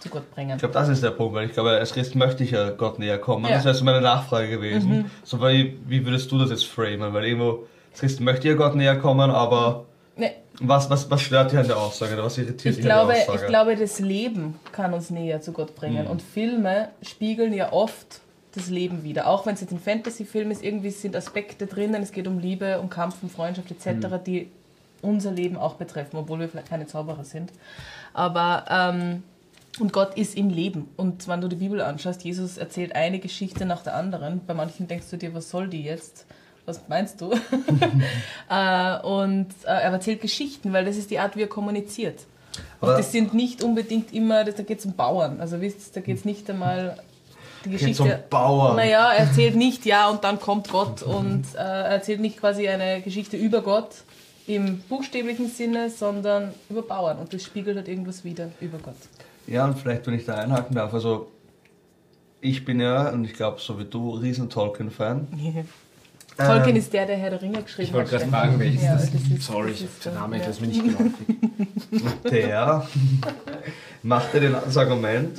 Speaker 2: zu Gott bringen?
Speaker 1: Ich glaube, das ist der Punkt, weil ich glaube, als Christ möchte ich ja Gott näher kommen.
Speaker 2: Ja.
Speaker 1: Das wäre so meine Nachfrage gewesen. So, weil, wie würdest du das jetzt framen? Weil irgendwo, als Christ möchte ja Gott näher kommen, aber
Speaker 2: Nee,
Speaker 1: was, was, was stört dich an der Aussage oder was irritiert
Speaker 2: Ich
Speaker 1: dich an der Aussage?
Speaker 2: ich glaube, das Leben kann uns näher zu Gott bringen. Und Filme spiegeln ja oft das Leben wieder. Auch wenn es jetzt ein Fantasy-Film ist, irgendwie sind Aspekte drinnen, es geht um Liebe, um Kampf, um Freundschaft etc., die unser Leben auch betreffen, obwohl wir vielleicht keine Zauberer sind. Aber, ähm, und Gott ist im Leben. Und wenn du die Bibel anschaust, Jesus erzählt eine Geschichte nach der anderen. Bei manchen denkst du dir, was soll die jetzt? Was meinst du? äh, und äh, er erzählt Geschichten, weil das ist die Art, wie er kommuniziert. Und
Speaker 1: Aber-
Speaker 2: das sind nicht unbedingt immer, das, da geht es um Bauern. Also wisst da geht es nicht einmal die Geschichte.
Speaker 1: um Bauern.
Speaker 2: Naja, er erzählt nicht ja und dann kommt Gott und äh, er erzählt nicht quasi eine Geschichte über Gott im buchstäblichen Sinne, sondern über Bauern. Und das spiegelt halt irgendwas wieder über Gott.
Speaker 1: Ja, und vielleicht, wenn ich da einhaken darf, also ich bin ja, und ich glaube, so wie du, riesen Tolkien-Fan.
Speaker 2: Tolkien ist der, der Herr der Ringe geschrieben
Speaker 3: Ich wollte
Speaker 2: hat.
Speaker 3: gerade fragen, welches
Speaker 2: Ja,
Speaker 3: das
Speaker 2: das ist-
Speaker 3: Sorry,
Speaker 2: das ist
Speaker 3: der Name
Speaker 2: ja.
Speaker 3: ist mir nicht geläufig.
Speaker 1: Der machte den, das Argument,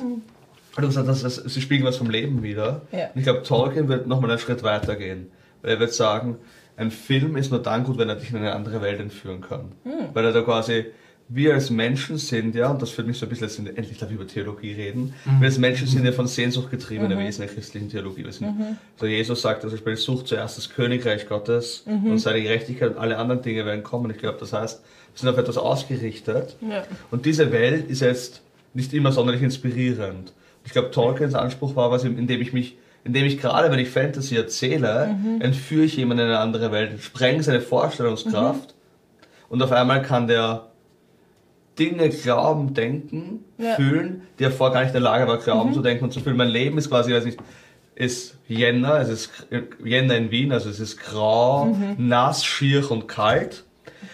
Speaker 1: du gesagt hast, das- sie spiegeln was vom Leben wieder.
Speaker 2: Ja.
Speaker 1: Und ich glaube, Tolkien wird nochmal einen Schritt weiter gehen. Weil er wird sagen, ein Film ist nur dann gut, wenn er dich in eine andere Welt entführen kann. Weil er da quasi, wir als Menschen sind ja, und das führt mich so ein bisschen, jetzt endlich darf ich über Theologie reden, wir als Menschen sind ja von Sehnsucht getriebene Wesen in der christlichen Theologie. Wir sind, so Jesus sagt, also ich bin sucht zuerst das Königreich Gottes und seine Gerechtigkeit und alle anderen Dinge werden kommen. Ich glaube, das heißt, wir sind auf etwas ausgerichtet.
Speaker 2: Ja.
Speaker 1: Und diese Welt ist jetzt nicht immer sonderlich inspirierend. Ich glaube, Tolkiens Anspruch war was, indem ich mich, indem ich gerade, wenn ich Fantasy erzähle, entführe ich jemanden in eine andere Welt, spreng seine Vorstellungskraft und auf einmal kann der Dinge glauben, denken,
Speaker 2: Ja.
Speaker 1: fühlen, die er vorher gar nicht in der Lage war, glauben zu denken und zu fühlen. Mein Leben ist quasi, weiß nicht, ist Jänner, es ist Jänner in Wien, also es ist grau, nass, schier und kalt.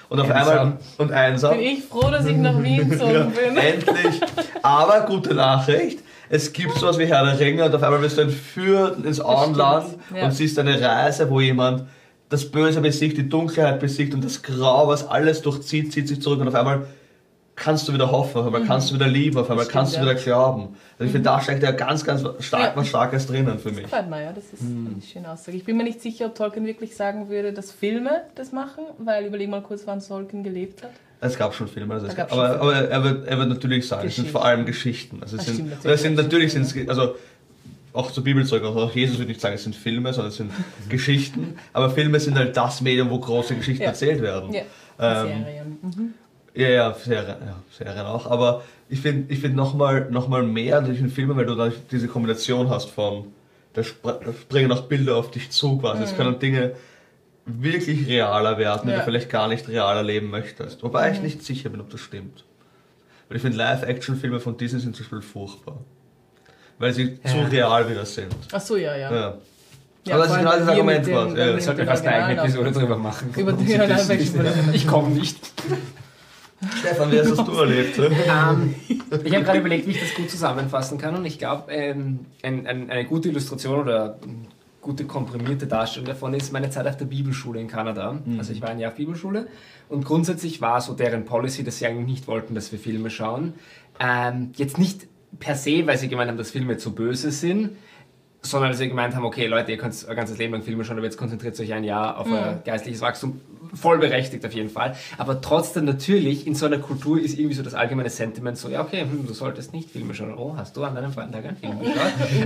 Speaker 1: Und auf
Speaker 3: Einsam.
Speaker 1: einmal und einsam.
Speaker 2: Bin ich froh, dass ich nach Wien gezogen bin.
Speaker 1: Endlich. Aber gute Nachricht. Es gibt sowas wie Herr der Ringe und auf einmal wirst du entführt ins Auenland
Speaker 2: ja.
Speaker 1: und siehst eine Reise, wo jemand das Böse besiegt, die Dunkelheit besiegt und das Grau, was alles durchzieht, zieht sich zurück und auf einmal kannst du wieder hoffen, auf einmal kannst du wieder lieben, auf einmal
Speaker 2: Das
Speaker 1: kannst du
Speaker 2: stimmt,
Speaker 1: wieder glauben. Also ich finde, da steckt ja ganz, ganz stark
Speaker 2: Ja.
Speaker 1: was Starkes drinnen für mich.
Speaker 2: Gefällt mir, ja, das ist eine schöne Aussage. Ich bin mir nicht sicher, ob Tolkien wirklich sagen würde, dass Filme das machen, weil überleg mal kurz, wann Tolkien gelebt hat.
Speaker 1: Es gab schon Filme, also gab, aber,
Speaker 2: schon
Speaker 1: aber er, wird, er wird natürlich sagen, es sind vor allem Geschichten. Also es
Speaker 2: Das
Speaker 1: sind,
Speaker 2: stimmt
Speaker 1: es sind
Speaker 2: natürlich.
Speaker 1: natürlich sind also auch zu Bibelzeug, also auch Jesus würde nicht sagen, es sind Filme, sondern es sind Geschichten. Aber Filme sind halt das Medium, wo große Geschichten
Speaker 2: Ja.
Speaker 1: erzählt werden.
Speaker 2: Ja,
Speaker 1: Ähm,
Speaker 2: Serien. Mhm.
Speaker 1: Ja, ja, Serien, ja, Serien auch. Aber ich finde ich find nochmal noch mal mehr durch den Filmen, weil du da diese Kombination hast von, da, spr da springen auch Bilder auf dich zu quasi. Es können Dinge wirklich realer werden, die
Speaker 2: Mhm. Ja. Mhm.
Speaker 1: du vielleicht gar nicht real erleben möchtest. Wobei ich nicht sicher bin, ob das stimmt. Weil ich finde, Live-Action-Filme von Disney sind zum Beispiel furchtbar. Weil sie zu
Speaker 3: Ja.
Speaker 1: real wieder sind.
Speaker 2: Ach so, ja, ja.
Speaker 1: Ja.
Speaker 2: Ja,
Speaker 1: Aber das ist genau das
Speaker 2: wir
Speaker 1: Argument, was,
Speaker 2: den-
Speaker 1: ja.
Speaker 2: mit
Speaker 3: Ich sollte
Speaker 2: den
Speaker 3: fast eine eigene Episode drüber machen.
Speaker 2: Über die Originalen-
Speaker 3: Ich komme nicht.
Speaker 1: Stefan, wie hast das du erlebt?
Speaker 3: Ähm, ich habe gerade überlegt, wie ich das gut zusammenfassen kann und ich glaube, ähm, ein, ein, eine gute Illustration oder eine gute komprimierte Darstellung davon ist meine Zeit auf der Bibelschule in Kanada. Also ich war ein Jahr auf Bibelschule und grundsätzlich war so deren Policy, dass sie eigentlich nicht wollten, dass wir Filme schauen. Ähm, jetzt nicht per se, weil sie gemeint haben, dass Filme zu böse sind, sondern dass sie gemeint haben, okay Leute, ihr könnt euer ganzes Leben lang Filme schauen, aber jetzt konzentriert euch ein Jahr auf euer geistliches Wachstum. Voll berechtigt auf jeden Fall. Aber trotzdem natürlich, in so einer Kultur ist irgendwie so das allgemeine Sentiment so, ja okay, hm, du solltest nicht Filme schauen. Oh, hast du an deinem freien Tag einen Film geschaut?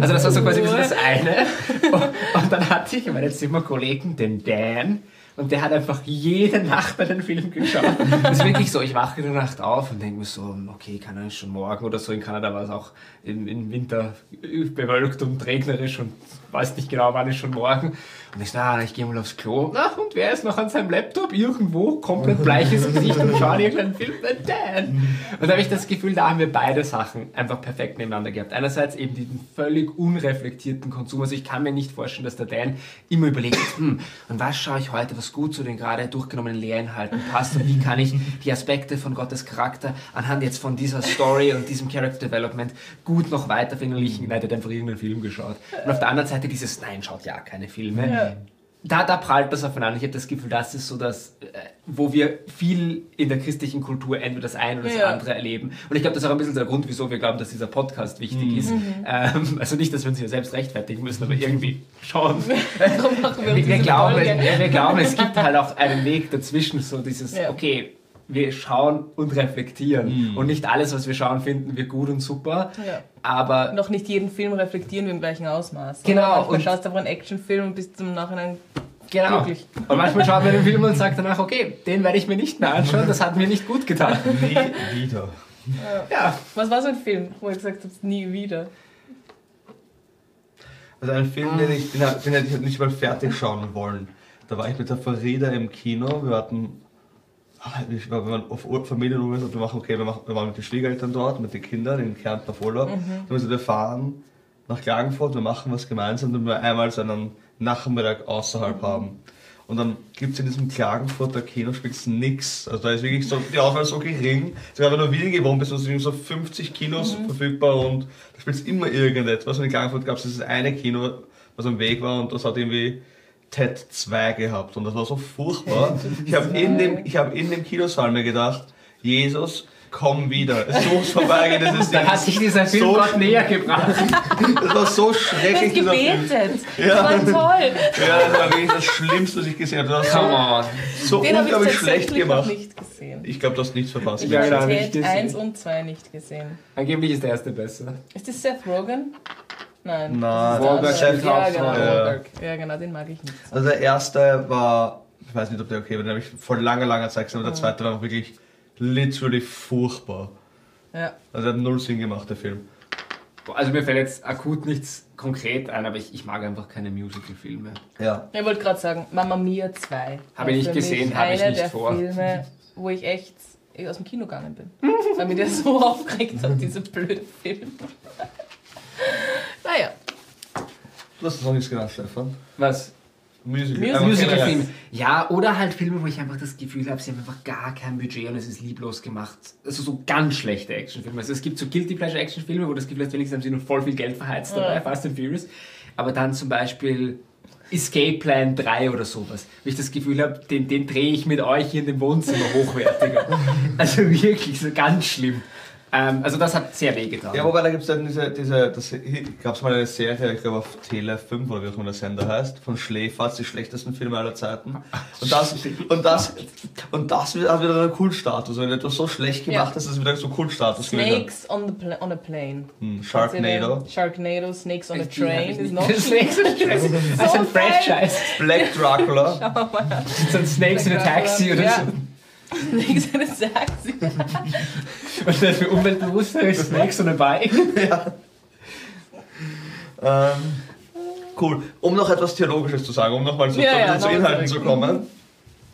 Speaker 3: Also das war so quasi ein bisschen das eine. Und, und dann hatte ich meinen Zimmerkollegen, den Dan, Und der hat einfach jede Nacht einen Film geschaut. Das ist wirklich so, ich wache in der Nacht auf und denke mir so, okay, kann er schon morgen oder so. In Kanada war es auch im, im Winter bewölkt und regnerisch und weiß nicht genau, wann ist schon morgen. Und ich so, ah, ich gehe mal aufs Klo. Na, und wer ist noch an seinem Laptop irgendwo, komplett bleiches Gesicht und schaut irgendeinen Film? Dan. Und da habe ich das Gefühl, da haben wir beide Sachen einfach perfekt nebeneinander gehabt. Einerseits eben diesen völlig unreflektierten Konsum. Also ich kann mir nicht vorstellen, dass der Dan immer überlegt, hm, und was schaue ich heute, was gut zu den gerade durchgenommenen Lehrinhalten passt und wie kann ich die Aspekte von Gottes Charakter anhand jetzt von dieser Story und diesem Character Development gut noch weiter verinnerlichen. Nein, der hat einfach irgendeinen Film geschaut. Und auf der anderen Seite dieses, nein, schaut ja keine Filme.
Speaker 2: Ja.
Speaker 3: Da, da prallt das aufeinander. Ich habe das Gefühl, das ist so das, äh, wo wir viel in der christlichen Kultur entweder das eine oder das
Speaker 2: Ja.
Speaker 3: andere erleben. Und ich glaube, das ist auch ein bisschen der Grund, wieso wir glauben, dass dieser Podcast wichtig ist. Ähm, also nicht, dass wir uns hier selbst rechtfertigen müssen, aber irgendwie
Speaker 2: machen wir
Speaker 3: wir,
Speaker 2: uns
Speaker 3: wir, wir glauben, es gibt halt auch einen Weg dazwischen, so dieses,
Speaker 2: Ja.
Speaker 3: okay, wir schauen und reflektieren. Und nicht alles, was wir schauen, finden wir gut und super.
Speaker 2: Ja.
Speaker 3: Aber
Speaker 2: Noch nicht jeden Film reflektieren wir im gleichen Ausmaß.
Speaker 3: Genau, und-
Speaker 2: schaust einfach einen Actionfilm und bist zum Nachhinein
Speaker 3: Genau.
Speaker 2: Wirklich.
Speaker 3: Und manchmal schaut man den Film und sagt danach, okay, den werde ich mir nicht mehr anschauen, das hat mir nicht gut getan.
Speaker 1: Nie wieder.
Speaker 3: Ja.
Speaker 2: Was war so ein Film, wo ihr gesagt habt, nie wieder?
Speaker 1: Also ein Film, den ich, den, hab- den hätte ich nicht mal fertig schauen wollen. Da war ich mit der Farida im Kino. Wir hatten, wir waren auf Ur- Familienurlaub wir machen, okay, wir, machen, wir waren mit den Schwiegereltern dort, mit den Kindern in Kärnten auf Urlaub. Dann haben wir fahren nach Klagenfurt, wir machen was gemeinsam, damit wir einmal so einen Nachmittag außerhalb haben. Und dann gibt es in diesem Klagenfurter Kino spielt's nix. Also da ist wirklich so, die Auswahl so gering. Sogar wenn du Wien gewohnt bist, sind so 50 Kinos verfügbar und da spielt immer irgendetwas. Und in Klagenfurt gab es dieses eine Kino, was am Weg war und das hat irgendwie TED 2 gehabt. Und das war so furchtbar. Ich habe in, dem, ich hab in dem Kinosaal mir gedacht, Jesus, komm wieder. Es muss vorbeigehen. Das ist
Speaker 3: Dann hat sich dieser Film
Speaker 1: so,
Speaker 3: Gott näher gebracht.
Speaker 1: Das war so
Speaker 2: Du
Speaker 1: schrecklich, Film.
Speaker 2: gebetet.
Speaker 1: Ja.
Speaker 2: Das war toll.
Speaker 1: Ja, das war wirklich das Schlimmste, was ich gesehen habe. Das
Speaker 3: Come
Speaker 1: war
Speaker 3: on.
Speaker 1: so, so
Speaker 2: Den habe ich
Speaker 1: unglaublich schlecht gemacht.
Speaker 2: nicht gesehen.
Speaker 1: Ich glaube, du hast nichts verpasst.
Speaker 2: Ich
Speaker 3: Ja,
Speaker 2: habe Ted
Speaker 3: gesehen.
Speaker 2: 1 und 2 nicht gesehen.
Speaker 3: Angeblich ist der erste besser.
Speaker 2: Ist das Seth Rogen? Nein.
Speaker 1: Nein,
Speaker 2: das andere.
Speaker 3: spielt
Speaker 2: ja,
Speaker 3: auch
Speaker 2: genau,
Speaker 1: so.
Speaker 2: Wahlberg. ja, genau, den mag ich nicht. so.
Speaker 1: Also der erste war, ich weiß nicht, ob der okay war, den habe ich vor langer, langer Zeit gesehen, aber der zweite war wirklich literally furchtbar.
Speaker 2: Ja.
Speaker 1: Also der hat null Sinn gemacht, der Film.
Speaker 3: Also mir fällt jetzt akut nichts konkret ein, aber ich, ich mag einfach keine Musical-Filme.
Speaker 1: Ja.
Speaker 2: Ich wollte gerade sagen, Mamma Mia 2.
Speaker 3: Hab ich nicht gesehen,
Speaker 2: mich
Speaker 3: hab ich nicht
Speaker 2: der
Speaker 3: vor.
Speaker 2: Filme, wo ich echt aus dem Kino gegangen bin. Weil mir der so aufgeregt hat, diese blöde Film.
Speaker 1: Du hast noch nichts genannt, Stefan.
Speaker 3: Was?
Speaker 1: Musical.
Speaker 2: Musical-
Speaker 1: generell.
Speaker 3: Ja, oder halt Filme, wo ich einfach das Gefühl habe, sie haben einfach gar kein Budget und es ist lieblos gemacht. Also so ganz schlechte Actionfilme. Also es gibt so Guilty Pleasure Actionfilme, wo das Gefühl hast, wenigstens haben sie nur voll viel Geld verheizt dabei,
Speaker 2: Ja.
Speaker 3: Fast and Furious. Aber dann zum Beispiel Escape Plan 3 oder sowas. Wo ich das Gefühl habe, den, den drehe ich mit euch hier in dem Wohnzimmer hochwertiger. also wirklich so ganz schlimm. Ähm, also das hat sehr weh getan.
Speaker 1: Ja, wobei da gibt es dann diese, diese das gab es mal eine Serie, ich glaube auf Tele 5 oder wie auch immer der Sender heißt, von Schläferz, die schlechtesten Filme aller Zeiten. Und das, und das, und das hat wieder einen Kultstatus. Wenn etwas so schlecht gemacht
Speaker 2: Ja.
Speaker 1: ist, ist es wieder so Kultstatus.
Speaker 2: Snakes on, the pla on a Plane.
Speaker 1: Hm, Sharknado,
Speaker 2: Sharknado, Snakes on a Train ist noch
Speaker 3: Snakes on a Train. Das ist ein. Franchise.
Speaker 1: Black Dracula,
Speaker 3: So ein Snakes in a Taxi oder
Speaker 2: Ja.
Speaker 3: so.
Speaker 2: Snakes on a Taxi.
Speaker 3: Und dann für Umweltbewusster ist Snakes on a Bike.
Speaker 1: ähm, cool. Um noch etwas Theologisches zu sagen, um nochmal zu,
Speaker 2: Ja, ja,
Speaker 1: zu Inhalten zu kommen.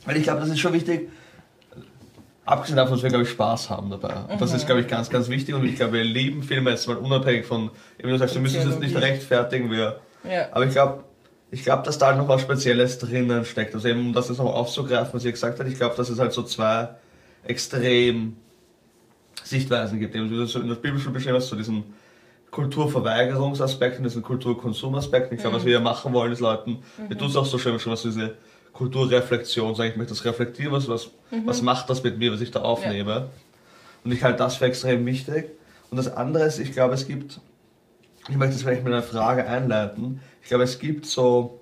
Speaker 1: Weil ich glaube, das ist schon wichtig, abgesehen davon, dass wir, glaube ich, Spaß haben dabei. Und Das ist, glaube ich, ganz, ganz wichtig und ich glaube, wir lieben Filme jetzt mal unabhängig von, eben du sagst, wir müssen es jetzt nicht rechtfertigen, wir,
Speaker 2: Ja.
Speaker 1: aber ich glaube, ich glaube, dass da halt noch was Spezielles drinnen steckt. Also eben, um das jetzt noch aufzugreifen, was ihr gesagt habt, ich glaube, dass es halt so zwei extrem Sichtweisen gibt. Eben, wie du so in der Bibel schon beschrieben hast, so diesen Kulturverweigerungsaspekt und diesen Kulturkonsumaspekt. Ich glaube, was wir ja machen wollen, ist Leuten, wie du es auch so schön beschrieben hast, diese Kulturreflexion, sagen, ich möchte das reflektieren, was, was, was macht das mit mir, was ich da aufnehme. Und ich halte das für extrem wichtig. Und das andere ist, ich glaube, es gibt, ich möchte das vielleicht mit einer Frage einleiten, ich glaube, es gibt so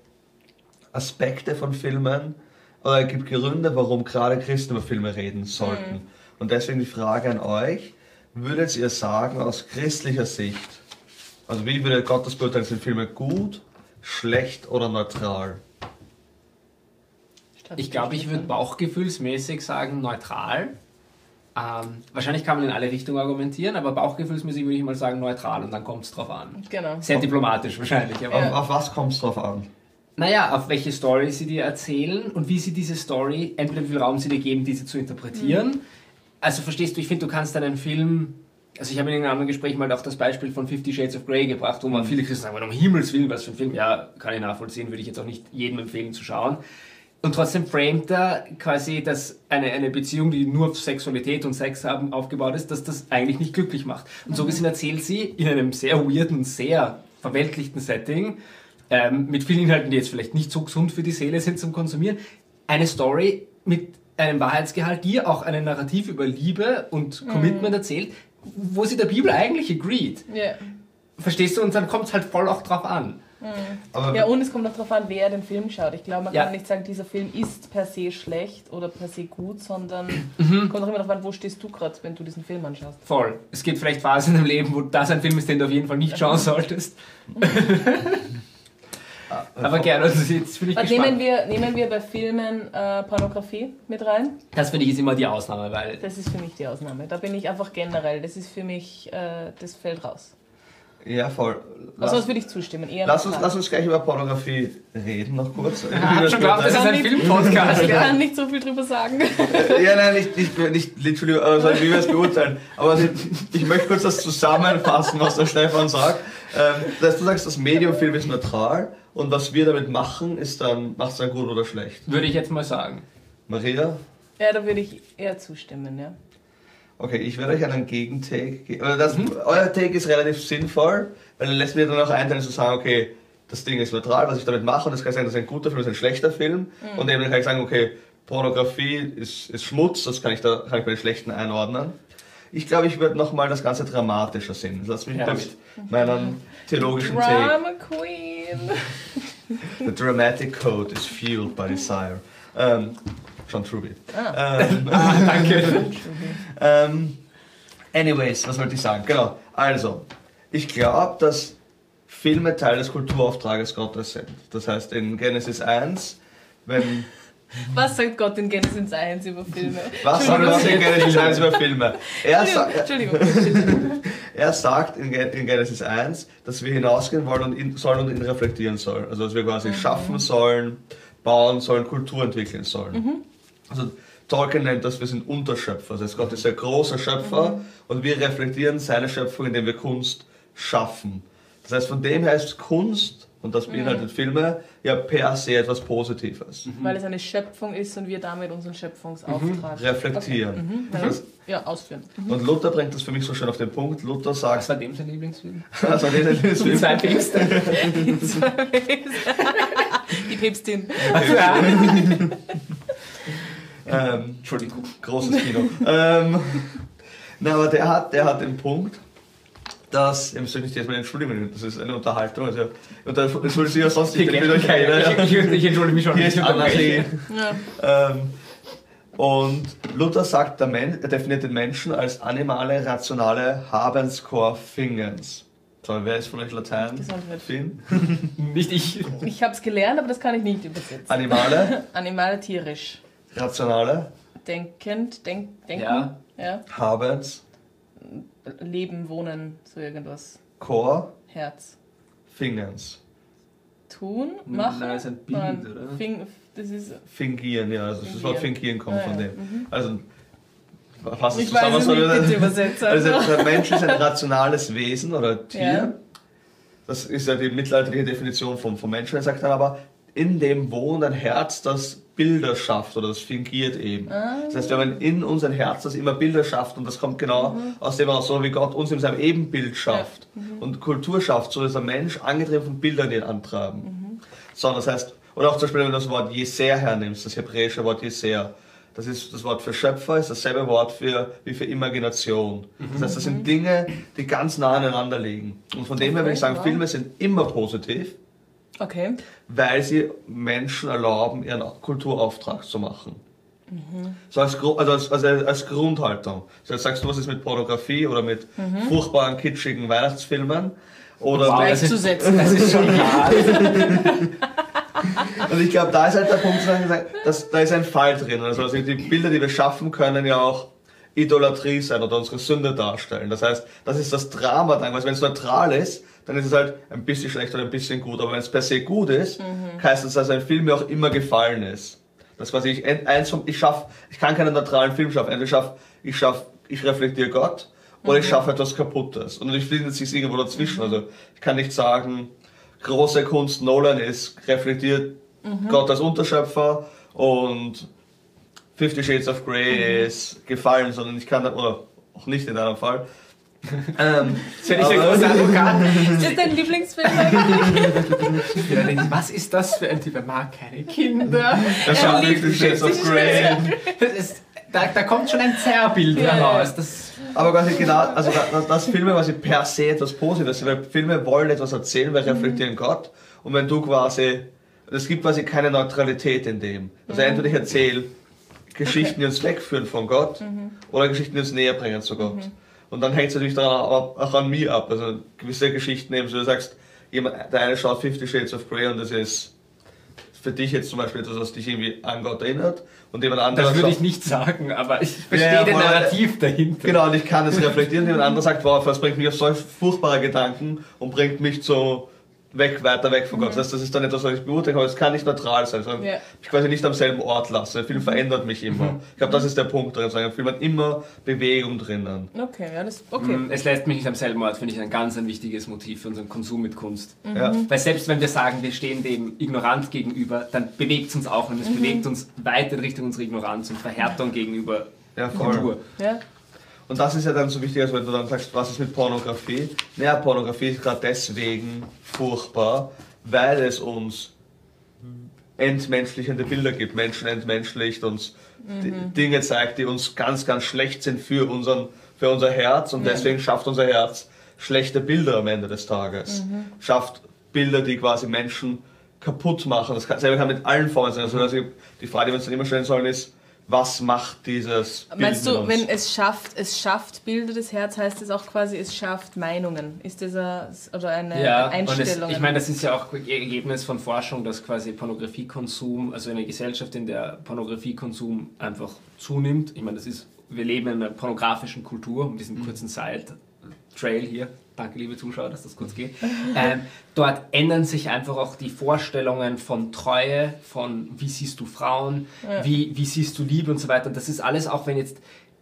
Speaker 1: Aspekte von Filmen, oder es gibt Gründe, warum gerade Christen über Filme reden sollten. Und deswegen die Frage an euch, würdet ihr sagen, aus christlicher Sicht, also wie würde Gott das beurteilen, sind Filme gut, schlecht oder neutral?
Speaker 3: Ich glaube, ich würde bauchgefühlsmäßig sagen neutral. Ähm, wahrscheinlich kann man in alle Richtungen argumentieren, aber bauchgefühlsmäßig würde ich mal sagen neutral und dann kommt es drauf an.
Speaker 2: Genau.
Speaker 3: Sehr diplomatisch wahrscheinlich, aber
Speaker 2: Ja.
Speaker 1: Auf was kommt es drauf an?
Speaker 3: naja, auf welche Story sie dir erzählen und wie sie diese Story, entweder wie viel Raum sie dir geben, diese zu interpretieren. Also verstehst du, ich finde, du kannst einen Film, also ich habe in einem anderen Gespräch mal auch das Beispiel von Fifty Shades of Grey gebracht, wo man viele Christen sagen, um Himmels Willen, was für ein Film, ja, kann ich nachvollziehen, würde ich jetzt auch nicht jedem empfehlen zu schauen. Und trotzdem framet er quasi, dass eine, eine Beziehung, die nur auf Sexualität und Sex haben aufgebaut ist, dass das eigentlich nicht glücklich macht. Und so gesehen erzählt sie in einem sehr weirden, sehr verweltlichten Setting, ähm, mit vielen Inhalten, die jetzt vielleicht nicht so gesund für die Seele sind zum Konsumieren, eine Story mit einem Wahrheitsgehalt, die auch eine Narrativ über Liebe und Commitment erzählt, wo sie der Bibel eigentlich agreed.
Speaker 2: Ja.
Speaker 3: Verstehst du? Und dann kommt es halt voll auch drauf an.
Speaker 1: Aber
Speaker 2: ja, und es kommt auch darauf an, wer den Film schaut. Ich glaube, man
Speaker 3: Ja.
Speaker 2: kann nicht sagen, dieser Film ist per se schlecht oder per se gut, sondern
Speaker 3: Mhm.
Speaker 2: kommt auch immer darauf an, wo stehst du gerade, wenn du diesen Film anschaust.
Speaker 3: Voll. Es gibt vielleicht Phasen deinem Leben, wo das ein Film ist, den du auf jeden Fall nicht schauen solltest. Aber gerne, also jetzt bin ich gespannt.
Speaker 2: nehmen wir, nehmen wir bei Filmen äh, Pornografie mit rein?
Speaker 3: Das finde ich ist immer die Ausnahme, weil
Speaker 2: Das ist für mich die Ausnahme. Da bin ich einfach generell, das ist für mich, äh, das fällt raus.
Speaker 1: Ja, voll. Lass,
Speaker 2: Also was würde ich zustimmen? Eher
Speaker 1: lass, uns, lass uns gleich über Pornografie reden, noch kurz.
Speaker 3: ich hab schon geglaubt, das ist
Speaker 2: Kann
Speaker 3: ein
Speaker 2: nicht-
Speaker 3: Filmpodcast.
Speaker 2: Ich kann nicht so viel drüber sagen.
Speaker 1: Ja, nein, nicht, nicht, nicht literally, also wie wir es beurteilen. Aber ich, ich möchte kurz das zusammenfassen, was der Stefan sagt. Ähm, dass du sagst, das Mediumfilm ist neutral und was wir damit machen, ist dann, macht es dann gut oder schlecht.
Speaker 3: Würde ich jetzt mal sagen.
Speaker 1: Maria?
Speaker 2: Ja, da würde ich eher zustimmen, ja.
Speaker 1: Okay, ich werde euch einen Gegentake geben. Das, Euer Take ist relativ sinnvoll, weil er lässt mir dann auch einteilen zu sagen, okay, das Ding ist neutral, was ich damit mache, und das kann sein, das ist ein guter Film, das ist ein schlechter Film. Und eben kann ich sagen, okay, Pornografie ist, ist Schmutz, das kann ich, da, kann ich bei den schlechten einordnen. Ich glaube, ich würde nochmal das Ganze dramatischer sehen. Lass mich
Speaker 3: Ja,
Speaker 1: kurz meinen theologischen Take.
Speaker 2: Drama Queen.
Speaker 1: The dramatic code is fueled by desire. Ähm, John Truby. Ähm,
Speaker 3: Danke.
Speaker 1: Ähm, anyways, was wollte ich sagen? Genau. Also, ich glaube, dass Filme Teil des Kulturauftrages Gottes sind. Das heißt, in Genesis 1, wenn.
Speaker 2: Was sagt Gott in Genesis 1 über Filme?
Speaker 1: Was sagt Gott in Genesis 1 über Filme? Er, sa
Speaker 2: Entschuldigung, Entschuldigung.
Speaker 1: er sagt in, Gen in Genesis 1, dass wir hinausgehen wollen und ihn, sollen und ihn reflektieren sollen. Also, dass wir quasi schaffen sollen, bauen sollen, Kultur entwickeln sollen. Also Tolkien nennt das, wir sind Unterschöpfer. Das heißt, Gott ist ein großer Schöpfer und wir reflektieren seine Schöpfung, indem wir Kunst schaffen. Das heißt, von dem her ist Kunst, und das beinhaltet Filme, ja per se etwas Positives.
Speaker 2: Weil es eine Schöpfung ist und wir damit unseren Schöpfungsauftrag
Speaker 1: Reflektieren.
Speaker 2: Okay. Mhm.
Speaker 1: Das,
Speaker 2: Ja, ausführen.
Speaker 1: und Luther bringt das für mich so schön auf den Punkt. Luther
Speaker 3: Was
Speaker 1: sagt,
Speaker 3: war dem sein Lieblingsfilm?
Speaker 1: also dieser
Speaker 3: Die
Speaker 1: Film,
Speaker 3: zwei Päpste.
Speaker 2: Die Päpstin.
Speaker 1: ähm,
Speaker 3: Entschuldigung.
Speaker 1: großes Kino. ähm, na, aber der hat, der hat den Punkt, dass, ihr müsst euch nicht jetzt mal entschuldigen, das ist eine Unterhaltung, also, und das entschuldigt sich ja sonst nicht, ich keiner.
Speaker 3: Ich, ich, ich entschuldige mich schon.
Speaker 1: Hier ist
Speaker 3: Ich.
Speaker 2: Ja.
Speaker 1: Ähm, und Luther sagt, der Men er definiert den Menschen als animale, rationale Habenscore Fingens. So, wer ist von euch Latein?
Speaker 2: Gesundheit.
Speaker 1: Fin?
Speaker 3: Nicht ich.
Speaker 2: Ich habe es gelernt, aber das kann ich nicht übersetzen.
Speaker 1: Animale,
Speaker 2: Animal tierisch.
Speaker 1: Rationale,
Speaker 2: Denkend, denk, denken.
Speaker 3: Ja.
Speaker 2: ja.
Speaker 1: Habens,
Speaker 2: Leben, wohnen, so irgendwas.
Speaker 1: Core,
Speaker 2: Herz.
Speaker 1: Fingens.
Speaker 2: Tun, machen.
Speaker 3: Nein, ist ein Bild, oder?
Speaker 2: Fing, das ist.
Speaker 1: Fingieren, ja, also das Wort Fingieren kommt
Speaker 2: Ah,
Speaker 1: von
Speaker 2: ja.
Speaker 1: dem. Also, fasst es
Speaker 2: Ich weiß
Speaker 1: zusammen,
Speaker 2: es
Speaker 1: so,
Speaker 2: nicht.
Speaker 1: Also
Speaker 2: Also.
Speaker 1: der Mensch ist ein rationales Wesen oder Tier.
Speaker 2: Ja.
Speaker 1: Das ist ja die mittelalterliche Definition vom, vom Menschen. Er sagt dann aber, in dem wohnt ein Herz, das Bilder schafft oder das fingiert eben.
Speaker 2: Ah.
Speaker 1: Das heißt, wir haben in uns ein Herz, das immer Bilder schafft und das kommt genau
Speaker 2: Mhm.
Speaker 1: aus dem heraus, so wie Gott uns in seinem Ebenbild schafft
Speaker 2: Mhm.
Speaker 1: und Kultur schafft, so ist der Mensch angetrieben von Bildern, die ihn antreiben.
Speaker 2: Mhm.
Speaker 1: So, das heißt, oder auch zum Beispiel, wenn du das Wort Jeser hernimmst, das hebräische Wort Jeser, das ist das Wort für Schöpfer, ist dasselbe Wort für, wie für Imagination. Das heißt, das sind Dinge, die ganz nah aneinander liegen. Und von dem her würde ich sagen. Filme sind immer positiv,
Speaker 2: Okay.
Speaker 1: weil sie Menschen erlauben, ihren Kulturauftrag zu machen. So als, also als, also als Grundhaltung. So jetzt sagst du, was ist mit Pornografie oder mit furchtbaren, kitschigen Weihnachtsfilmen? Oder
Speaker 3: Wow,
Speaker 1: mit-
Speaker 3: das ist-
Speaker 2: Gleichzusetzen.
Speaker 3: Das ist schon hart.
Speaker 1: Und ich glaube, da ist halt der Punkt, dass da ist ein Fall drin. Also die Bilder, die wir schaffen, können ja auch Idolatrie sein oder unsere Sünde darstellen. Das heißt, das ist das Drama dann. Also wenn es neutral ist, dann ist es halt ein bisschen schlecht oder ein bisschen gut. Aber wenn es per se gut ist, heißt das, dass ein Film mir auch immer gefallen ist. Das quasi ich eins vom, ich schaff, ich kann keinen neutralen Film schaffen. Entweder schaff, ich schaff, ich reflektiere Gott oder ich schaffe etwas Kaputtes. Und ich finde sich irgendwo dazwischen. Also ich kann nicht sagen, große Kunst Nolan ist, reflektiert Gott als Unterschöpfer und Fifty Shades of Grey ist gefallen, sondern ich kann, oder auch nicht in einem Fall. Ähm,
Speaker 3: Das finde ich ein großer Advokat.
Speaker 2: Ist dein Lieblingsfilm eigentlich?
Speaker 3: Was ist das für ein Typ? Er mag keine Kinder.
Speaker 1: Das schaut Fifty Shades of Grey.
Speaker 3: Da, da kommt schon ein Zerrbild heraus. Das,
Speaker 1: Aber quasi genau, also da- das, das Filme quasi per se etwas Positives sind, weil Filme wollen etwas erzählen, weil reflektieren Gott. Und wenn du quasi, es gibt quasi keine Neutralität in dem. Also entweder ich erzähle Geschichten, die uns wegführen von Gott, oder Geschichten, die uns näher bringen zu Gott. Und dann hängt es natürlich daran, auch an mir ab. Also gewisse Geschichten eben, so du sagst, jemand, der eine schaut Fifty Shades of Grey und das ist für dich jetzt zum Beispiel etwas, was dich irgendwie an Gott erinnert. Und jemand anderer
Speaker 3: das würde ich nicht sagen, aber ich verstehe
Speaker 1: Ja,
Speaker 3: den. Narrativ dahinter.
Speaker 1: Genau, und ich kann es reflektieren. Jemand anderer sagt, wow, das bringt mich auf solch furchtbare Gedanken und bringt mich so weg, weiter weg von Gott. Das heißt, das ist dann etwas, was ich beurteile, aber es kann nicht neutral sein, sondern
Speaker 2: Ja.
Speaker 1: ich quasi nicht am selben Ort lasse. Der Film verändert mich immer. Ich glaube, das ist der Punkt drin. Ein Film hat immer Bewegung drinnen.
Speaker 2: Okay, ja, das. Okay.
Speaker 3: Mm, Es lässt mich nicht am selben Ort, finde ich ein ganz ein wichtiges Motiv für unseren Konsum mit Kunst.
Speaker 1: Ja.
Speaker 3: Weil selbst wenn wir sagen, wir stehen dem ignorant gegenüber, dann bewegt es uns auch und es bewegt uns weiter in Richtung unserer Ignoranz und Verhärtung gegenüber
Speaker 1: Ja, voll.
Speaker 3: Kultur.
Speaker 2: Ja.
Speaker 1: Und das ist ja dann so wichtig, als wenn du dann sagst, was ist mit Pornografie? Naja, Pornografie ist gerade deswegen furchtbar, weil es uns entmenschlichende Bilder gibt. Menschen entmenschlicht, uns die Dinge zeigt, die uns ganz, ganz schlecht sind für, unseren, für unser Herz und deswegen schafft unser Herz schlechte Bilder am Ende des Tages. Schafft Bilder, die quasi Menschen kaputt machen. Das kann, selber kann mit allen Formen sein. Also, also die Frage, die wir uns dann immer stellen sollen, ist, was macht dieses Bild
Speaker 2: Meinst
Speaker 1: mit
Speaker 2: du,
Speaker 1: uns?
Speaker 2: wenn es schafft, es schafft Bilder des Herz, heißt es auch quasi, es schafft Meinungen? Ist das ein, oder eine
Speaker 3: Ja, und es,
Speaker 2: Einstellung?
Speaker 3: ich meine, das ist ja auch Ergebnis von Forschung, dass quasi Pornografiekonsum, also eine Gesellschaft, in der Pornografiekonsum einfach zunimmt. Ich meine, das ist, wir leben in einer pornografischen Kultur, um diesen kurzen Side-Trail hier. Danke, liebe Zuschauer, dass das kurz geht. Ähm, dort ändern sich einfach auch die Vorstellungen von Treue, von wie siehst du Frauen, wie, wie siehst du Liebe und so weiter. Und das ist alles, auch wenn jetzt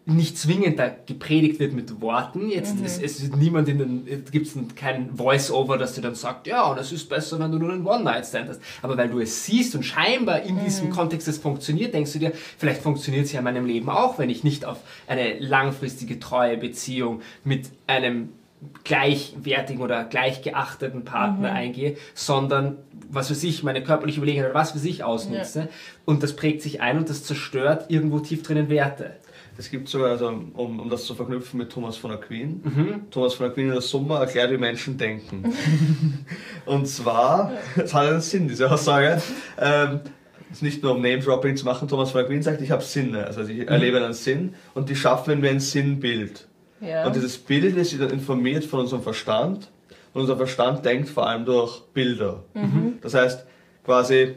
Speaker 3: nicht zwingend da gepredigt wird mit Worten. Jetzt es, es ist niemand in den, es gibt kein Voice-Over, das dir dann sagt, ja, und es ist besser, wenn du nur einen One-Night-Stand hast. Aber weil du es siehst und scheinbar in diesem Kontext es funktioniert, denkst du dir, vielleicht funktioniert es ja in meinem Leben auch, wenn ich nicht auf eine langfristige, treue Beziehung mit einem gleichwertigen oder gleichgeachteten Partner eingehe, sondern was für sich meine körperliche Überlegenheit oder was für sich ausnutze. Und das prägt sich ein und das zerstört irgendwo tief drinnen Werte.
Speaker 1: Es gibt sogar, also, um, um das zu verknüpfen mit Thomas von Aquin, Thomas von Aquin in der Summe erklärt, wie Menschen denken. Und zwar, es hat einen Sinn, diese Aussage, ähm, es ist nicht nur um Name-Dropping zu machen, Thomas von Aquin sagt, ich habe Sinne, also ich erlebe einen Sinn und die schaffen mir ein Sinnbild.
Speaker 2: Ja.
Speaker 1: Und dieses Bild ist dann informiert von unserem Verstand und unser Verstand denkt vor allem durch Bilder. Das heißt, quasi,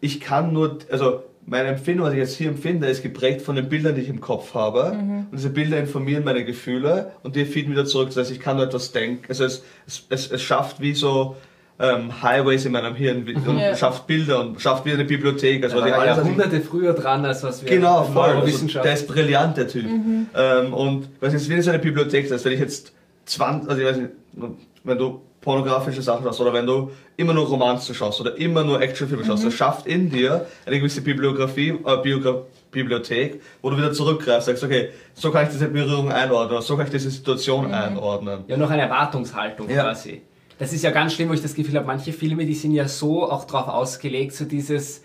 Speaker 1: ich kann nur, also meine Empfindung, was ich jetzt hier empfinde, ist geprägt von den Bildern, die ich im Kopf habe. Und diese Bilder informieren meine Gefühle und die feeden wieder zurück. Das heißt, ich kann nur etwas denken. Also es, es, es, es schafft wie so ähm, Highways in meinem Hirn und
Speaker 2: Ja.
Speaker 1: schafft Bilder und schafft wie eine Bibliothek. Also ich
Speaker 3: war Jahrhunderte früher dran, als was wir
Speaker 1: Genau,
Speaker 3: in
Speaker 1: voll. Also, der ist brillant, der Typ. Ähm, und was ist wie so eine Bibliothek, das heißt, wenn ich jetzt 20, also ich weiß nicht, wenn du pornografische Sachen schaust oder wenn du immer nur Romanzen schaust oder immer nur Actionfilme schaust, das schafft in dir eine gewisse Bibliografie, äh, Bibliothek, wo du wieder zurückgreifst, sagst, okay, so kann ich diese Berührung einordnen, oder so kann ich diese Situation einordnen.
Speaker 3: Ja, noch eine Erwartungshaltung
Speaker 1: Ja.
Speaker 3: quasi. Das ist ja ganz schlimm, wo ich das Gefühl habe, manche Filme, die sind ja so auch drauf ausgelegt, so dieses,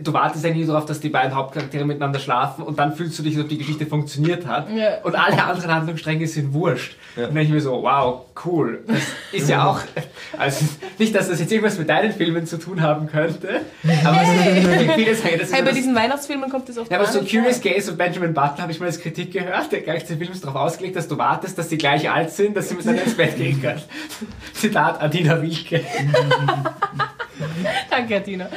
Speaker 3: du wartest eigentlich darauf, dass die beiden Hauptcharaktere miteinander schlafen und dann fühlst du dich, als ob die Geschichte funktioniert hat
Speaker 2: Ja.
Speaker 3: und alle anderen Handlungsstränge sind wurscht.
Speaker 1: Ja.
Speaker 3: Und dann denke ich mir so, wow, cool. Das ist ja auch, also nicht, dass das jetzt irgendwas mit deinen Filmen zu tun haben könnte, aber es viele sagen, das ist
Speaker 2: hey, bei diesen Weihnachtsfilmen kommt das oft
Speaker 3: ja, aber so Curious. Case und Benjamin Button habe ich mal als Kritik gehört. Der ganze Film ist darauf ausgelegt, dass du wartest, dass sie gleich alt sind, dass sie miteinander ins Bett gehen können. Zitat Adina Wilke.
Speaker 2: Danke, Tina.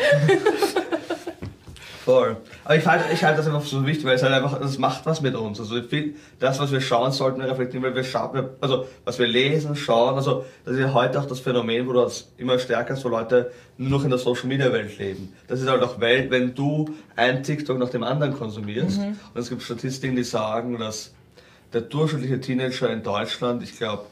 Speaker 1: Voll. Aber ich halte ich halte das einfach für so wichtig, weil es halt einfach, das macht was mit uns. Also viel, das, was wir schauen, sollten wir reflektieren, weil wir schauen, also was wir lesen, schauen, also das ist ja heute auch das Phänomen, wo das immer stärker ist, wo Leute nur noch in der Social Media Welt leben. Das ist halt auch Welt, wenn du ein TikTok nach dem anderen konsumierst. Und es gibt Statistiken, die sagen, dass der durchschnittliche Teenager in Deutschland, ich glaube,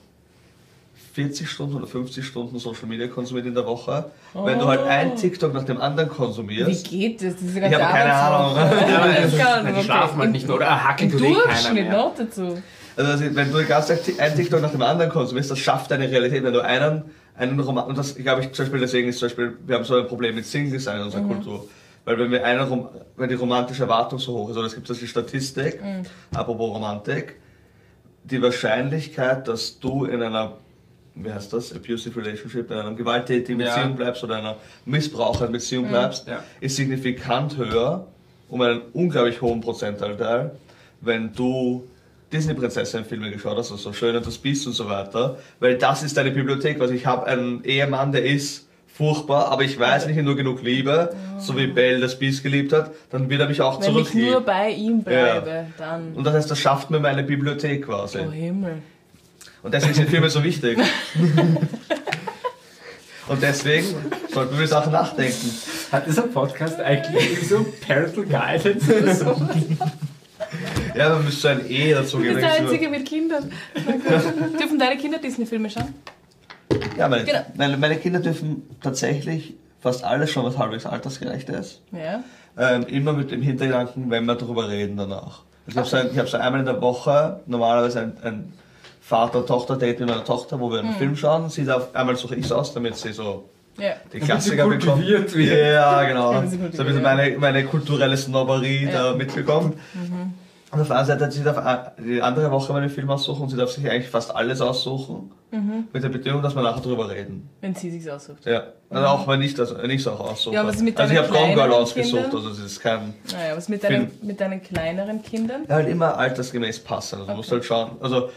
Speaker 1: 40 Stunden oder 50 Stunden Social Media konsumiert in der Woche. Wenn du halt ein TikTok nach dem anderen
Speaker 2: Wie
Speaker 1: konsumierst,
Speaker 2: geht das? Das ist
Speaker 1: Ich habe keine Ahnung.
Speaker 2: Kann
Speaker 3: Die
Speaker 2: man
Speaker 3: schlafen halt nicht mehr oder hacken tut eh
Speaker 2: Durchschnitt noch dazu.
Speaker 1: Also das- wenn du Tag ein TikTok nach dem anderen konsumierst, das schafft deine Realität. Wenn du einen, einen Roman, und das glaube ich zum Beispiel deswegen ist zum Beispiel, wir haben so ein Problem mit Single Design in unserer Kultur. Weil wenn wir einen, Rom- wenn die romantische Erwartung so hoch ist, oder es gibt das die Statistik, apropos Romantik, die Wahrscheinlichkeit, dass du in einer, wie heißt das, abusive relationship, in einer gewalttätigen
Speaker 3: Ja.
Speaker 1: Beziehung bleibst oder einer missbrauchenden Beziehung bleibst,
Speaker 3: Ja.
Speaker 1: ist signifikant höher, um einen unglaublich hohen Prozentanteil, wenn du Disney-Prinzessin-Filme geschaut hast, also Schön und das Biest und so weiter, weil das ist deine Bibliothek. Also ich habe einen Ehemann, der ist furchtbar, aber ich weiß, wenn ich ihn nur genug liebe, so wie Belle das Biest geliebt hat, dann wird er mich auch
Speaker 2: Wenn ich nur
Speaker 1: zurücklieben.
Speaker 2: bei ihm bleibe, dann.
Speaker 1: Und das heißt, das schafft mir meine Bibliothek quasi.
Speaker 2: Oh Himmel.
Speaker 1: Und deswegen sind Filme so wichtig. Und deswegen sollten wir über Sachen nachdenken.
Speaker 3: Hat dieser Podcast eigentlich so Parental Guidance oder so?
Speaker 1: Ja, man müsste ein E dazu
Speaker 2: Du
Speaker 1: geben.
Speaker 2: bist der Einzige mit Kindern. Dürfen deine Kinder Disney-Filme schauen?
Speaker 1: Ja, meine,
Speaker 2: Genau.
Speaker 1: meine, meine Kinder dürfen tatsächlich fast alles schon, was halbwegs altersgerecht ist.
Speaker 2: Ja.
Speaker 1: Ähm, immer mit dem Hintergedanken, wenn wir darüber reden danach. Also ich habe so, ein- ich hab so einmal in der Woche normalerweise ein, ein Vater-Tochter-Date mit meiner Tochter, wo wir einen Film schauen. Sie darf, einmal suche ich aus, damit sie so
Speaker 2: Ja.
Speaker 1: die
Speaker 3: sie
Speaker 1: Klassiker bekommt. Ja, genau.
Speaker 2: Damit sie
Speaker 1: So ein bisschen meine, meine kulturelle Snobberie
Speaker 2: Ja.
Speaker 1: da mitbekommt. Und auf der anderen Seite, sie darf a- die andere Woche meinen Film aussuchen und sie darf sich eigentlich fast alles aussuchen. Mit der Bedingung, dass wir nachher drüber reden.
Speaker 2: Wenn sie sich aussucht.
Speaker 1: Ja, also auch wenn ich das, wenn ich es auch aussuche.
Speaker 2: Ja, was ist mit
Speaker 1: also ich
Speaker 2: deinen
Speaker 1: habe Gone Girl
Speaker 2: kleineren
Speaker 1: ausgesucht,
Speaker 2: Kindern?
Speaker 1: also es ist kein...
Speaker 2: Naja, was mit deinen, mit deinen kleineren Kindern?
Speaker 1: Ja, halt immer altersgemäß passen. Also du musst halt schauen, also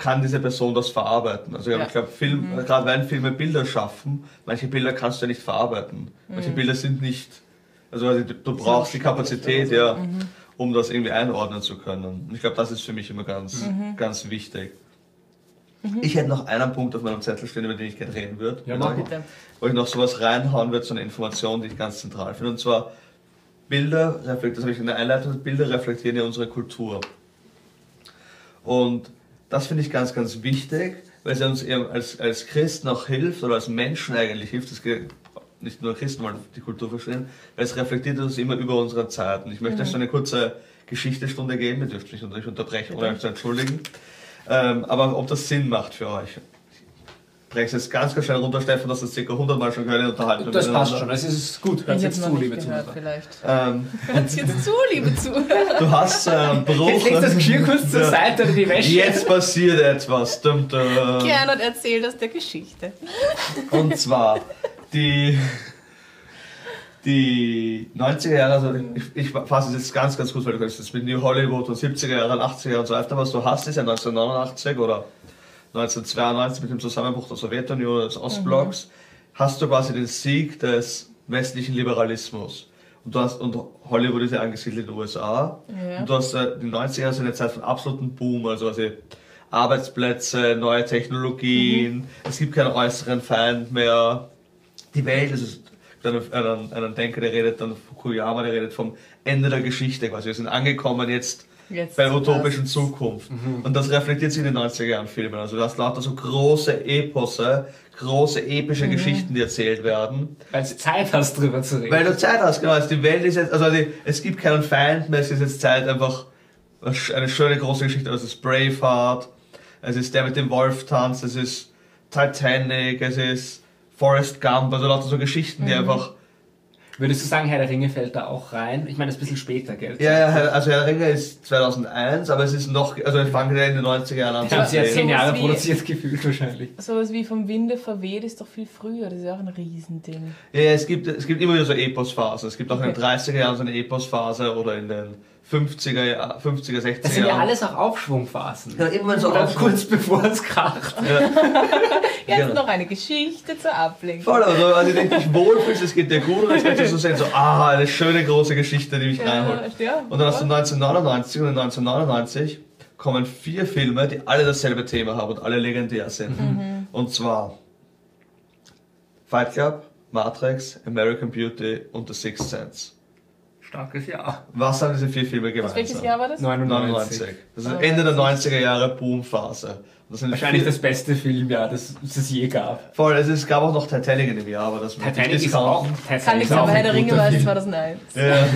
Speaker 1: kann diese Person das verarbeiten? Also
Speaker 2: Ja.
Speaker 1: ich glaube, Film, gerade wenn Filme Bilder schaffen, manche Bilder kannst du ja nicht verarbeiten. Manche Bilder sind nicht, also du, du brauchst die Kapazität, ja, um das irgendwie einordnen zu können. Und ich glaube, das ist für mich immer ganz, ganz wichtig. Ich hätte noch einen Punkt auf meinem Zettel stehen, über den ich gerne reden würde.
Speaker 3: Ja, mach.
Speaker 2: Bitte.
Speaker 1: wo ich noch sowas reinhauen würde, so eine Information, die ich ganz zentral finde. Und zwar Bilder reflektieren, das habe ich in der Einleitung, Bilder reflektieren ja unsere Kultur. Und das finde ich ganz, ganz wichtig, weil es uns eben als, als Christen auch hilft oder als Menschen eigentlich hilft. Das geht nicht nur Christen wollen die Kultur verstehen, weil es reflektiert uns immer über unsere Zeit. Und ich möchte euch so eine kurze Geschichtestunde geben, ihr dürft mich natürlich unterbrechen, ohne euch zu entschuldigen. Ähm, aber ob das Sinn macht für euch. Es jetzt ganz, ganz schnell runter, Stefan, dass das circa 100 Mal schon gehört in Unterhaltung.
Speaker 3: Das passt schon, es ist gut. Hört jetzt zu, liebe Zuhörer.
Speaker 2: vielleicht.
Speaker 1: Ähm,
Speaker 2: Hört jetzt zu, liebe Zuhörer.
Speaker 1: du hast äh, einen Bruch.
Speaker 3: Jetzt legst das Geschirr kurz zur. Seite oder die Wäsche.
Speaker 1: Jetzt passiert etwas. Dum, dum.
Speaker 2: Gernot erzählt aus der Geschichte.
Speaker 1: Und zwar die, die 90er Jahre, also ich, ich fasse es jetzt ganz, ganz kurz, weil du kannst jetzt mit New Hollywood und 70er Jahren, 80er Jahren und so weiter, was du hast, ist ja 1989 oder 1992 mit dem Zusammenbruch der Sowjetunion, des Ostblocks, hast du quasi den Sieg des westlichen Liberalismus. Und, du hast, und Hollywood ist ja angesiedelt in den USA.
Speaker 2: Ja.
Speaker 1: Und du hast äh, die 90er Jahre sind eine Zeit von absolutem Boom, also quasi Arbeitsplätze, neue Technologien, es gibt keinen äußeren Feind mehr. Die Welt, es ist dann einen, einen Denker, der redet dann Fukuyama, der redet vom Ende der Geschichte quasi. Wir sind angekommen jetzt,
Speaker 2: Jetzt
Speaker 1: bei der utopischen. Zukunft. Und das reflektiert sich in den 90er Jahren Filmen. Also du hast lauter so große Eposse, große epische Geschichten, die erzählt werden.
Speaker 3: Weil du Zeit hast, drüber zu reden.
Speaker 1: Weil du Zeit hast, genau. Also die Welt ist jetzt, also die, es gibt keinen Feind mehr, es ist jetzt Zeit einfach eine schöne große Geschichte. Also es ist Braveheart, es ist der mit dem Wolftanz, es ist Titanic, es ist Forrest Gump, also lauter so Geschichten, die einfach
Speaker 3: Würdest du sagen, Herr der Ringe fällt da auch rein? Ich meine, das ist ein bisschen später, gell?
Speaker 1: Ja, ja, Herr- also Herr der Ringe ist 2001, aber es ist noch, also ich fange ja in den 90er Jahren an
Speaker 3: haben sie ja zehn Jahre
Speaker 2: wie-
Speaker 3: produziert gefühlt wahrscheinlich.
Speaker 2: Sowas wie vom Winde verweht ist doch viel früher. Das ist ja auch ein Riesending.
Speaker 1: Ja, ja, es gibt, es gibt immer wieder so Eposphasen. Es gibt auch in den
Speaker 2: Okay.
Speaker 1: 30er Jahren so eine Eposphase oder in den 50er, Jahr- 50er 60er
Speaker 3: Das sind ja alles auch Aufschwungphasen.
Speaker 1: Ja, immer so
Speaker 3: Oder
Speaker 1: Aufschwung.
Speaker 3: kurz bevor es kracht.
Speaker 2: Jetzt
Speaker 1: Genau.
Speaker 2: noch eine Geschichte zur Ablenkung.
Speaker 1: Voll, also, also ich dich wohlfühlst, es geht dir gut und jetzt kannst du so sehen, so, ah, eine schöne große Geschichte, die mich reinholt.
Speaker 2: Ja, ja.
Speaker 1: Und dann hast du 1999 und in 1999 kommen vier Filme, die alle dasselbe Thema haben und alle legendär sind. Und zwar Fight Club, Matrix, American Beauty und The Sixth Sense.
Speaker 3: Starkes Jahr.
Speaker 1: Was haben diese vier Filme gemeinsam?
Speaker 2: Welches Jahr war das?
Speaker 3: 99.
Speaker 1: 99. Das ist Ende der 90er Jahre Boomphase. Das
Speaker 3: Wahrscheinlich das beste Filmjahr, das das es je gab.
Speaker 1: Voll, es, ist, gab auch noch Titanic in dem Jahr, aber das
Speaker 3: Titanic ist auch. Titanic
Speaker 2: Kann
Speaker 3: ist
Speaker 2: nichts,
Speaker 3: auch
Speaker 2: aber Herr der Ringe war es
Speaker 3: Film.
Speaker 2: 2001.
Speaker 1: Ja.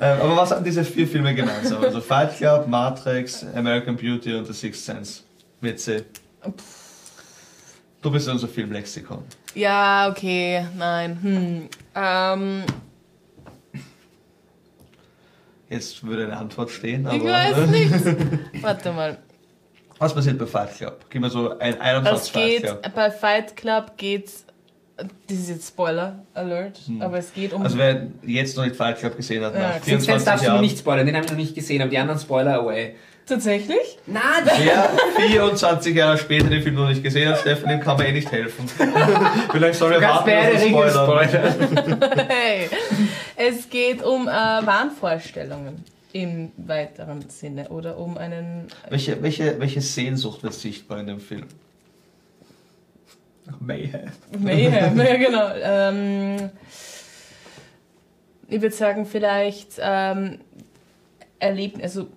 Speaker 1: Ähm, aber was haben diese vier Filme gemeinsam? Also Fight Club, Matrix, American Beauty und The Sixth Sense. Mit C. Du bist unser Filmlexikon.
Speaker 2: Ja, okay, nein. Hm. Ähm,
Speaker 1: Jetzt würde eine Antwort stehen, aber
Speaker 2: ich weiß nicht. Warte mal.
Speaker 1: was passiert bei Fight Club? Gib mir so ein einem Satz
Speaker 2: Es
Speaker 1: Fight
Speaker 2: geht,
Speaker 1: Club.
Speaker 2: bei Fight Club geht's, das ist jetzt Spoiler Alert, aber es geht um...
Speaker 1: Also wer jetzt noch nicht Fight Club gesehen hat,
Speaker 2: Ja,
Speaker 1: nach
Speaker 2: Sixth
Speaker 3: Sixth
Speaker 1: 24
Speaker 3: Sense darfst du
Speaker 1: Jahren,
Speaker 3: nicht spoilern, den habe ich noch nicht gesehen, aber die anderen Spoiler away.
Speaker 2: Tatsächlich?
Speaker 3: Nein!
Speaker 1: Wer 24 Jahre später den Film noch nicht gesehen hat, Steffen, dem kann man eh nicht helfen. Vielleicht soll er warten, dass spoilern.
Speaker 2: Hey. Es geht um äh, Wahnvorstellungen im weiteren Sinne oder um einen...
Speaker 1: Welche, welche, welche Sehnsucht wird sichtbar in dem Film?
Speaker 3: Mayhem.
Speaker 2: Mayhem, ja genau. Ähm, ich würde sagen, vielleicht ähm, erleben, also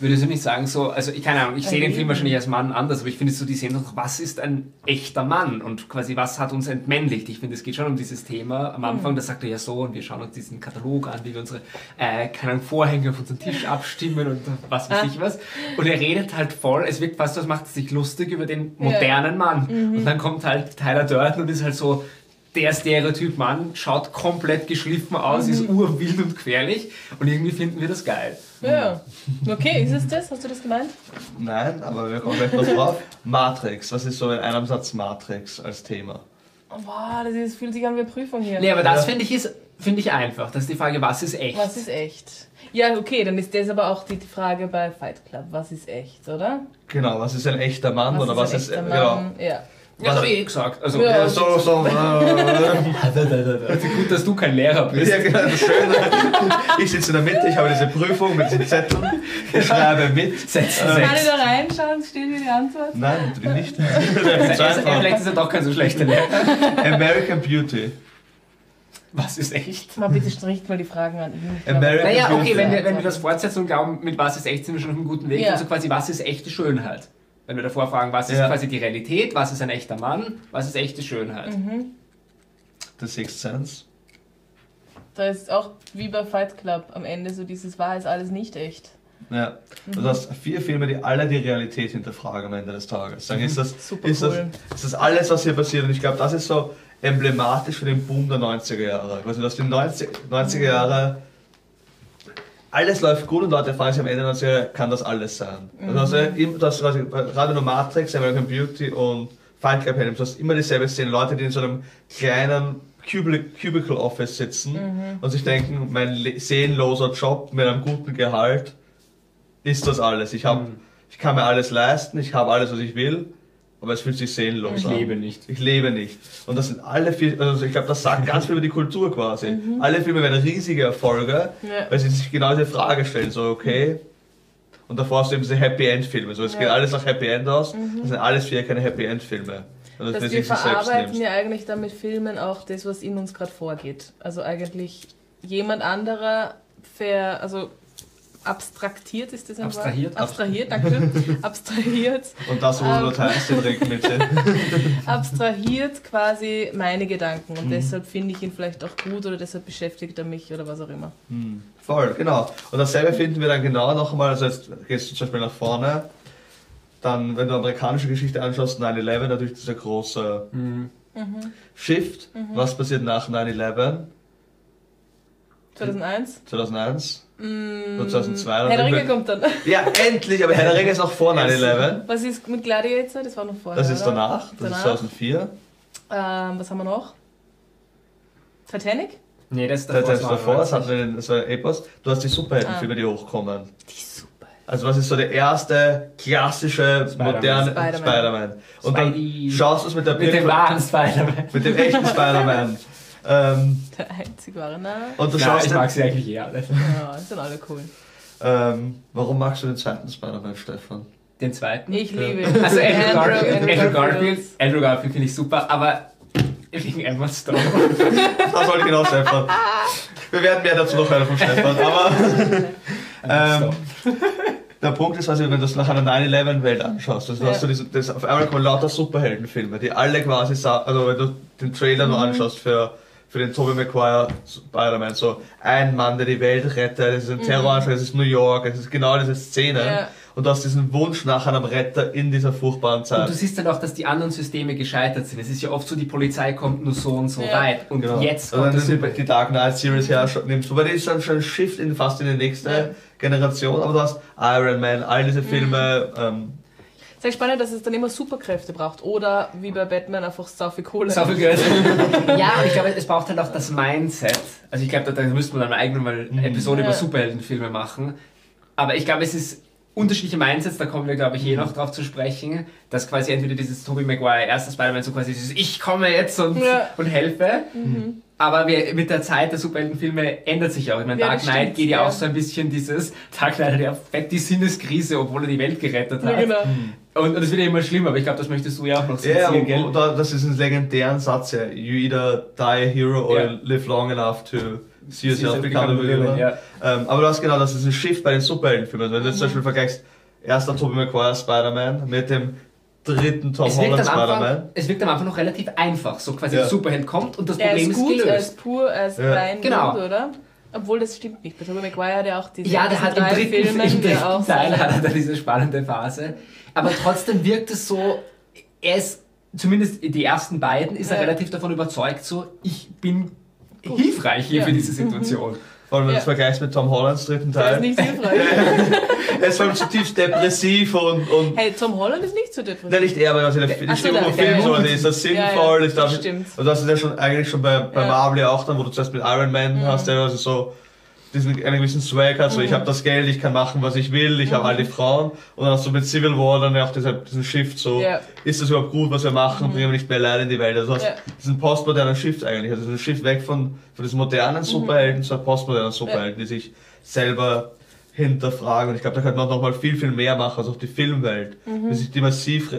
Speaker 3: Würdest du nicht sagen, so, also ich keine Ahnung, ich sehe den. Film wahrscheinlich als Mann anders, aber ich finde so die Sehnsucht, was ist ein echter Mann und quasi was hat uns entmännlicht? Ich finde, es geht schon um dieses Thema. Am Anfang, da sagt er ja so und wir schauen uns diesen Katalog an, wie wir unsere, äh, keine Ahnung, Vorhänge auf unseren Tisch abstimmen und was weiß ich was. Und er redet halt voll, es wirkt fast, so, als macht sich lustig über den modernen Mann. Und dann kommt halt Tyler Durden und ist halt so, der Stereotyp Mann schaut komplett geschliffen aus, ist urwild und gefährlich und irgendwie finden wir das geil.
Speaker 2: Ja. Okay, ist es das? Hast du das gemeint?
Speaker 1: Nein, aber wir kommen gleich noch drauf. Matrix, was ist so in einem Satz Matrix als Thema?
Speaker 2: Oh, wow, das ist, fühlt sich an wie eine Prüfung hier.
Speaker 3: Nee, aber das
Speaker 1: Ja.
Speaker 3: finde ich, ist- finde ich einfach. Das ist die Frage, was ist echt?
Speaker 2: Was ist echt? Ja, okay, dann ist das aber auch die die Frage bei Fight Club. Was ist echt, oder?
Speaker 1: Genau, was ist ein echter Mann oder was
Speaker 2: ein
Speaker 1: ist.
Speaker 2: echter
Speaker 1: Genau.
Speaker 2: Mann? Ja.
Speaker 3: Ja, das habe ich eh gesagt. Also,
Speaker 2: Ja.
Speaker 1: Ja, so, so. Äh,
Speaker 3: also gut, dass du kein Lehrer bist.
Speaker 1: ja, genau, das Schöne. Ich sitze in der Mitte, ich habe diese Prüfung mit diesen Zetteln, ich schreibe mit.
Speaker 3: Setz
Speaker 2: Kann ich
Speaker 3: sechs.
Speaker 2: da reinschauen? Steht hier die Antwort?
Speaker 1: Nein, natürlich nicht.
Speaker 3: Vielleicht ist er doch kein so schlechter Lehrer.
Speaker 1: American Beauty.
Speaker 3: Was ist echt?
Speaker 2: Mal bitte stricht mal die Fragen an ihn. Ich
Speaker 3: Naja, okay,
Speaker 1: Beauty.
Speaker 3: wenn wir, wenn wir das fortsetzen und glauben, mit was ist echt, sind wir schon auf einem guten Weg.
Speaker 2: Ja.
Speaker 3: Also quasi, was ist echte Schönheit? Wenn wir davor fragen, was ist
Speaker 1: Ja.
Speaker 3: quasi die Realität, was ist ein echter Mann, was ist echte Schönheit?
Speaker 1: The Sixth Sense.
Speaker 2: Da ist auch wie bei Fight Club am Ende so dieses war ist alles nicht echt.
Speaker 1: Ja. Du hast vier Filme, die alle die Realität hinterfragen am Ende des Tages. Sagen, ist, das,
Speaker 2: Super
Speaker 1: ist, das,
Speaker 2: cool.
Speaker 1: ist das alles, was hier passiert? Und ich glaube, das ist so emblematisch für den Boom der 90er Jahre. Also, dass die 90, 90er Jahre alles läuft gut und Leute fragen sich am Ende der 90er Jahre, kann das alles sein? Also, also du hast quasi gerade nur Matrix, American Beauty und Fight Club Helms, du hast immer dieselbe Szene. Leute, die in so einem kleinen Cubicle, Cubicle Office sitzen und sich denken, mein le- seelenloser Job mit einem guten Gehalt ist das alles. Ich, hab, ich kann mir alles leisten, ich habe alles, was ich will, aber es fühlt sich seelenlos
Speaker 3: Ich
Speaker 1: an.
Speaker 3: lebe nicht.
Speaker 1: Ich lebe nicht. Und das sind alle vier, also ich glaube, das sagt ganz viel über die Kultur quasi. Alle Filme werden riesige Erfolge,
Speaker 2: Ja.
Speaker 1: weil sie sich genau diese Frage stellen, so okay. Und davor hast du eben diese Happy End Filme. So, es
Speaker 2: Ja.
Speaker 1: geht alles nach Happy End aus. Das sind alles vier keine Happy End Filme. Also,
Speaker 2: Dass
Speaker 1: wenn
Speaker 2: wir verarbeiten ja eigentlich dann mit Filmen auch das, was in uns gerade vorgeht. Also eigentlich jemand anderer ver, also abstraktiert ist das ein
Speaker 3: Abstrahiert.
Speaker 2: Wort? Abstrahiert, danke. abstrahiert.
Speaker 1: Und das, wo du
Speaker 2: Ähm.
Speaker 1: nur teilst, den Trinken mit dir.
Speaker 2: abstrahiert quasi meine Gedanken
Speaker 1: Mhm.
Speaker 2: und deshalb finde ich ihn vielleicht auch gut oder deshalb beschäftigt er mich oder was auch immer.
Speaker 1: Voll, genau. Und dasselbe finden wir dann genau noch einmal, also jetzt gehst du zum Beispiel nach vorne, dann, wenn du amerikanische Geschichte anschaust, 9-11, natürlich dieser große
Speaker 3: Mhm.
Speaker 1: Shift. Was passiert nach 9-11?
Speaker 2: 2001?
Speaker 1: 2001?
Speaker 2: Mm,
Speaker 1: Oder 2002?
Speaker 2: Herr der
Speaker 1: oder
Speaker 2: Ringe kommt dann.
Speaker 1: Ja, endlich, aber Herr der Ringe ist noch vor 9-11.
Speaker 2: Was ist mit Gladiator? Das war noch vorher.
Speaker 1: Das ist
Speaker 2: oder?
Speaker 1: danach, das ist
Speaker 2: Danach.
Speaker 1: 2004.
Speaker 2: Ähm, was haben wir noch? Titanic?
Speaker 3: Nee, das ist
Speaker 1: Das, das
Speaker 3: das
Speaker 1: davor, das hatten wir den, das war Epos. Du hast die Superheldenfilme, die hochkommen.
Speaker 2: Die super.
Speaker 1: Also was ist so der erste klassische,
Speaker 3: Spider-Man.
Speaker 1: moderne
Speaker 2: Spider-Man.
Speaker 1: Spider-Man? Und dann schaust du es mit der
Speaker 3: Mit dem wahren Spider-Man.
Speaker 1: mit dem echten Spider-Man. ähm,
Speaker 2: Der einzig wahre, na.
Speaker 1: und du
Speaker 3: Ja,
Speaker 1: schaust
Speaker 3: ich mag sie eigentlich eh alle.
Speaker 2: Ja, sind alle cool.
Speaker 1: ähm, warum magst du den zweiten Spider-Man, Stefan?
Speaker 3: Den zweiten.
Speaker 2: Ich liebe
Speaker 3: Also Andrew Garfield, Andrew Garfield,
Speaker 2: Garfield.
Speaker 3: Andrew Garfield finde ich super, aber wegen Emma Stone.
Speaker 1: Das wollte ich genau, Stefan. Wir werden mehr dazu noch hören von Stefan, aber ähm, der Punkt ist, also, wenn du das nach einer 9-11-Welt anschaust, also
Speaker 2: Ja.
Speaker 1: hast du diese, das, auf einmal kommen lauter Superheldenfilme, die alle quasi, also wenn du den Trailer
Speaker 2: Mhm.
Speaker 1: nur anschaust für, für den Tobey Maguire Spider-Man, so ein Mann, der die Welt rettet, es ist ein Terroranschlag, es ist New York, es ist genau diese Szene
Speaker 2: Mhm. Ja.
Speaker 1: und du hast diesen Wunsch nach einem Retter in dieser furchtbaren
Speaker 3: Und
Speaker 1: Zeit.
Speaker 3: du siehst dann auch, dass die anderen Systeme gescheitert sind. Es ist ja oft so, die Polizei kommt nur so und so
Speaker 2: Ja.
Speaker 3: weit. Und
Speaker 1: Genau.
Speaker 3: jetzt
Speaker 1: also
Speaker 3: kommt
Speaker 1: wenn
Speaker 3: das
Speaker 1: du die, die Dark Knight Series her nimmst, wobei die ist dann schon ein Shift in, fast in die nächste
Speaker 2: Ja.
Speaker 1: Generation, aber du hast Iron Man, all diese Filme, ähm,
Speaker 2: Sehr spannend, dass es dann immer Superkräfte braucht. Oder wie bei Batman einfach sau viel Kohle.
Speaker 3: So viel Geld. ja, und ich glaube, es braucht halt auch das Mindset. Also ich glaube, da, da müsste man dann eine eigene mal eine Episode
Speaker 2: Ja.
Speaker 3: über Superheldenfilme machen. Aber ich glaube, es ist unterschiedliche Mindsets, da kommen wir, glaube ich, eh noch drauf zu sprechen, dass quasi entweder dieses Tobey Maguire, erster Spider-Man, so quasi dieses Ich komme jetzt und,
Speaker 2: Ja.
Speaker 3: und helfe. Aber wir, mit der Zeit der Superheldenfilme ändert sich auch. Ich meine,
Speaker 2: Ja,
Speaker 3: Dark Knight geht ja,
Speaker 2: ja.
Speaker 3: auch so ein bisschen dieses, Dark Knight hat ja fett die Sinneskrise, obwohl er die Welt gerettet hat.
Speaker 2: Ja, genau.
Speaker 3: Und, und es wird ja immer schlimmer, aber ich glaube, das möchtest du ja auch noch
Speaker 1: ja,
Speaker 3: sezieren,
Speaker 1: und,
Speaker 3: gell?
Speaker 1: und da- das ist ein legendären Satz, ja. You either die a hero or
Speaker 3: Ja.
Speaker 1: you live long enough to see yourself become a
Speaker 3: become a
Speaker 1: villain.
Speaker 3: villain, ja.
Speaker 1: Ähm, aber du hast genau, das ist ein Shift bei den Superheldenfilmen. Wenn du jetzt zum Beispiel vergleichst, erster Tobey Maguire Spider-Man mit dem dritten Tom
Speaker 3: Es
Speaker 1: Holland Spider-Man.
Speaker 3: es wirkt am Anfang noch relativ einfach. So quasi
Speaker 1: Ja.
Speaker 3: der Superheld kommt und das
Speaker 2: Er
Speaker 3: Problem
Speaker 2: ist
Speaker 3: ist,
Speaker 2: gut, er
Speaker 3: gelöst.
Speaker 2: ist pur, er ist
Speaker 1: Ja.
Speaker 2: rein
Speaker 3: Genau.
Speaker 2: gut, oder? Obwohl das stimmt nicht. Bei Tobey Maguire hat er auch diese
Speaker 3: Ja, der hat im dritten,
Speaker 2: Filmen,
Speaker 3: im
Speaker 2: der
Speaker 3: dritten
Speaker 2: auch
Speaker 3: Teil hat er da diese spannende Phase. Aber trotzdem wirkt es so, er ist, zumindest die ersten beiden, ist er
Speaker 2: Ja.
Speaker 3: relativ davon überzeugt, so, ich bin hilfreich hier
Speaker 2: Ja.
Speaker 3: für diese Situation.
Speaker 1: Vor allem, wenn du
Speaker 2: Ja.
Speaker 1: es vergleichst mit Tom Hollands dritten
Speaker 2: Der
Speaker 1: Teil.
Speaker 2: ist nicht hilfreich.
Speaker 1: er ist vor allem zutiefst depressiv und, und
Speaker 2: hey, Tom Holland ist nicht so depressiv.
Speaker 1: Nein, nicht er, aber also der, die
Speaker 2: Ach so,
Speaker 1: Stimmung
Speaker 2: der-
Speaker 1: vom Film
Speaker 2: der-
Speaker 1: so, die ist das
Speaker 2: Ja, ja,
Speaker 1: sinnvoll. ich
Speaker 2: das stimmt.
Speaker 1: und das ist ja schon eigentlich schon bei, bei
Speaker 2: Ja.
Speaker 1: Marvel ja auch dann, wo du zuerst mit Iron Man
Speaker 2: Mhm.
Speaker 1: hast, der also so diesen einen gewissen Swag hat, so ich habe das Geld, ich kann machen, was ich will, ich habe all die Frauen. Und dann hast du mit Civil War dann ja auch dieser, diesen Shift so,
Speaker 2: Ja.
Speaker 1: ist das überhaupt gut, was wir machen, bringen wir nicht mehr Leid in die Welt. Also hast
Speaker 2: Ja.
Speaker 1: diesen postmodernen Shift eigentlich, also diesen Shift weg von, von diesen modernen Superhelden zu einem postmodernen Superhelden, die sich selber hinterfragen. Und ich glaube, da könnte man noch mal viel, viel mehr machen, also auch die Filmwelt, wie sich die massiv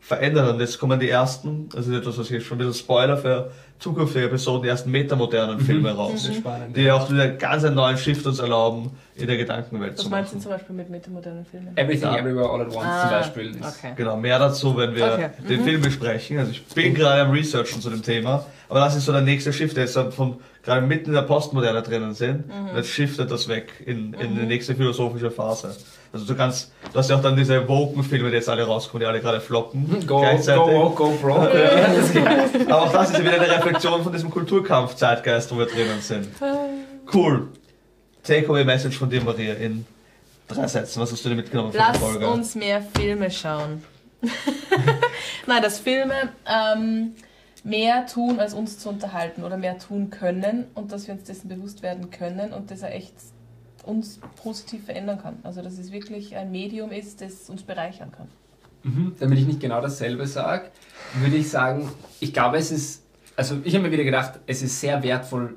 Speaker 1: verändern. Und jetzt kommen die ersten, also etwas, was ich schon ein bisschen Spoiler für zukünftige Episoden, die ersten metamodernen Filme raus,
Speaker 3: Sehr spannend.
Speaker 1: die auch wieder einen ganz einen neuen Shift uns erlauben, in der Gedankenwelt
Speaker 2: Was
Speaker 1: zu
Speaker 2: meinst du
Speaker 1: machen.
Speaker 2: zum Beispiel mit metamodernen Filmen?
Speaker 3: Everything
Speaker 1: Ja.
Speaker 3: Everywhere All at Once
Speaker 2: Ah,
Speaker 3: zum Beispiel.
Speaker 2: Okay.
Speaker 1: Genau, mehr dazu, wenn wir
Speaker 2: Okay.
Speaker 1: den Film besprechen. Also ich bin gerade am Researchen zu dem Thema, aber das ist so der nächste Shift, der jetzt von gerade mitten in der Postmoderne drinnen sind.
Speaker 2: Mhm.
Speaker 1: Und jetzt shiftet das weg in, in die nächste philosophische Phase. Also du kannst, du hast ja auch dann diese Woken-Filme, die jetzt alle rauskommen, die alle gerade floppen.
Speaker 3: Go, go, woke, go, bro.
Speaker 1: Aber auch das ist ja wieder eine Reflexion von diesem Kulturkampf-Zeitgeist, wo wir drinnen sind. Cool. Takeaway-Message von dir, Maria, in drei Sätzen. Was hast du dir mitgenommen von der
Speaker 2: Lass
Speaker 1: Folge?
Speaker 2: uns mehr Filme schauen. Nein, dass Filme ähm, mehr tun, als uns zu unterhalten oder mehr tun können und dass wir uns dessen bewusst werden können und dass er echt uns positiv verändern kann. Also dass es wirklich ein Medium ist, das uns bereichern kann.
Speaker 3: Mhm. Damit ich nicht genau dasselbe sage, würde ich sagen, ich glaube, es ist, also ich habe mir wieder gedacht, es ist sehr wertvoll,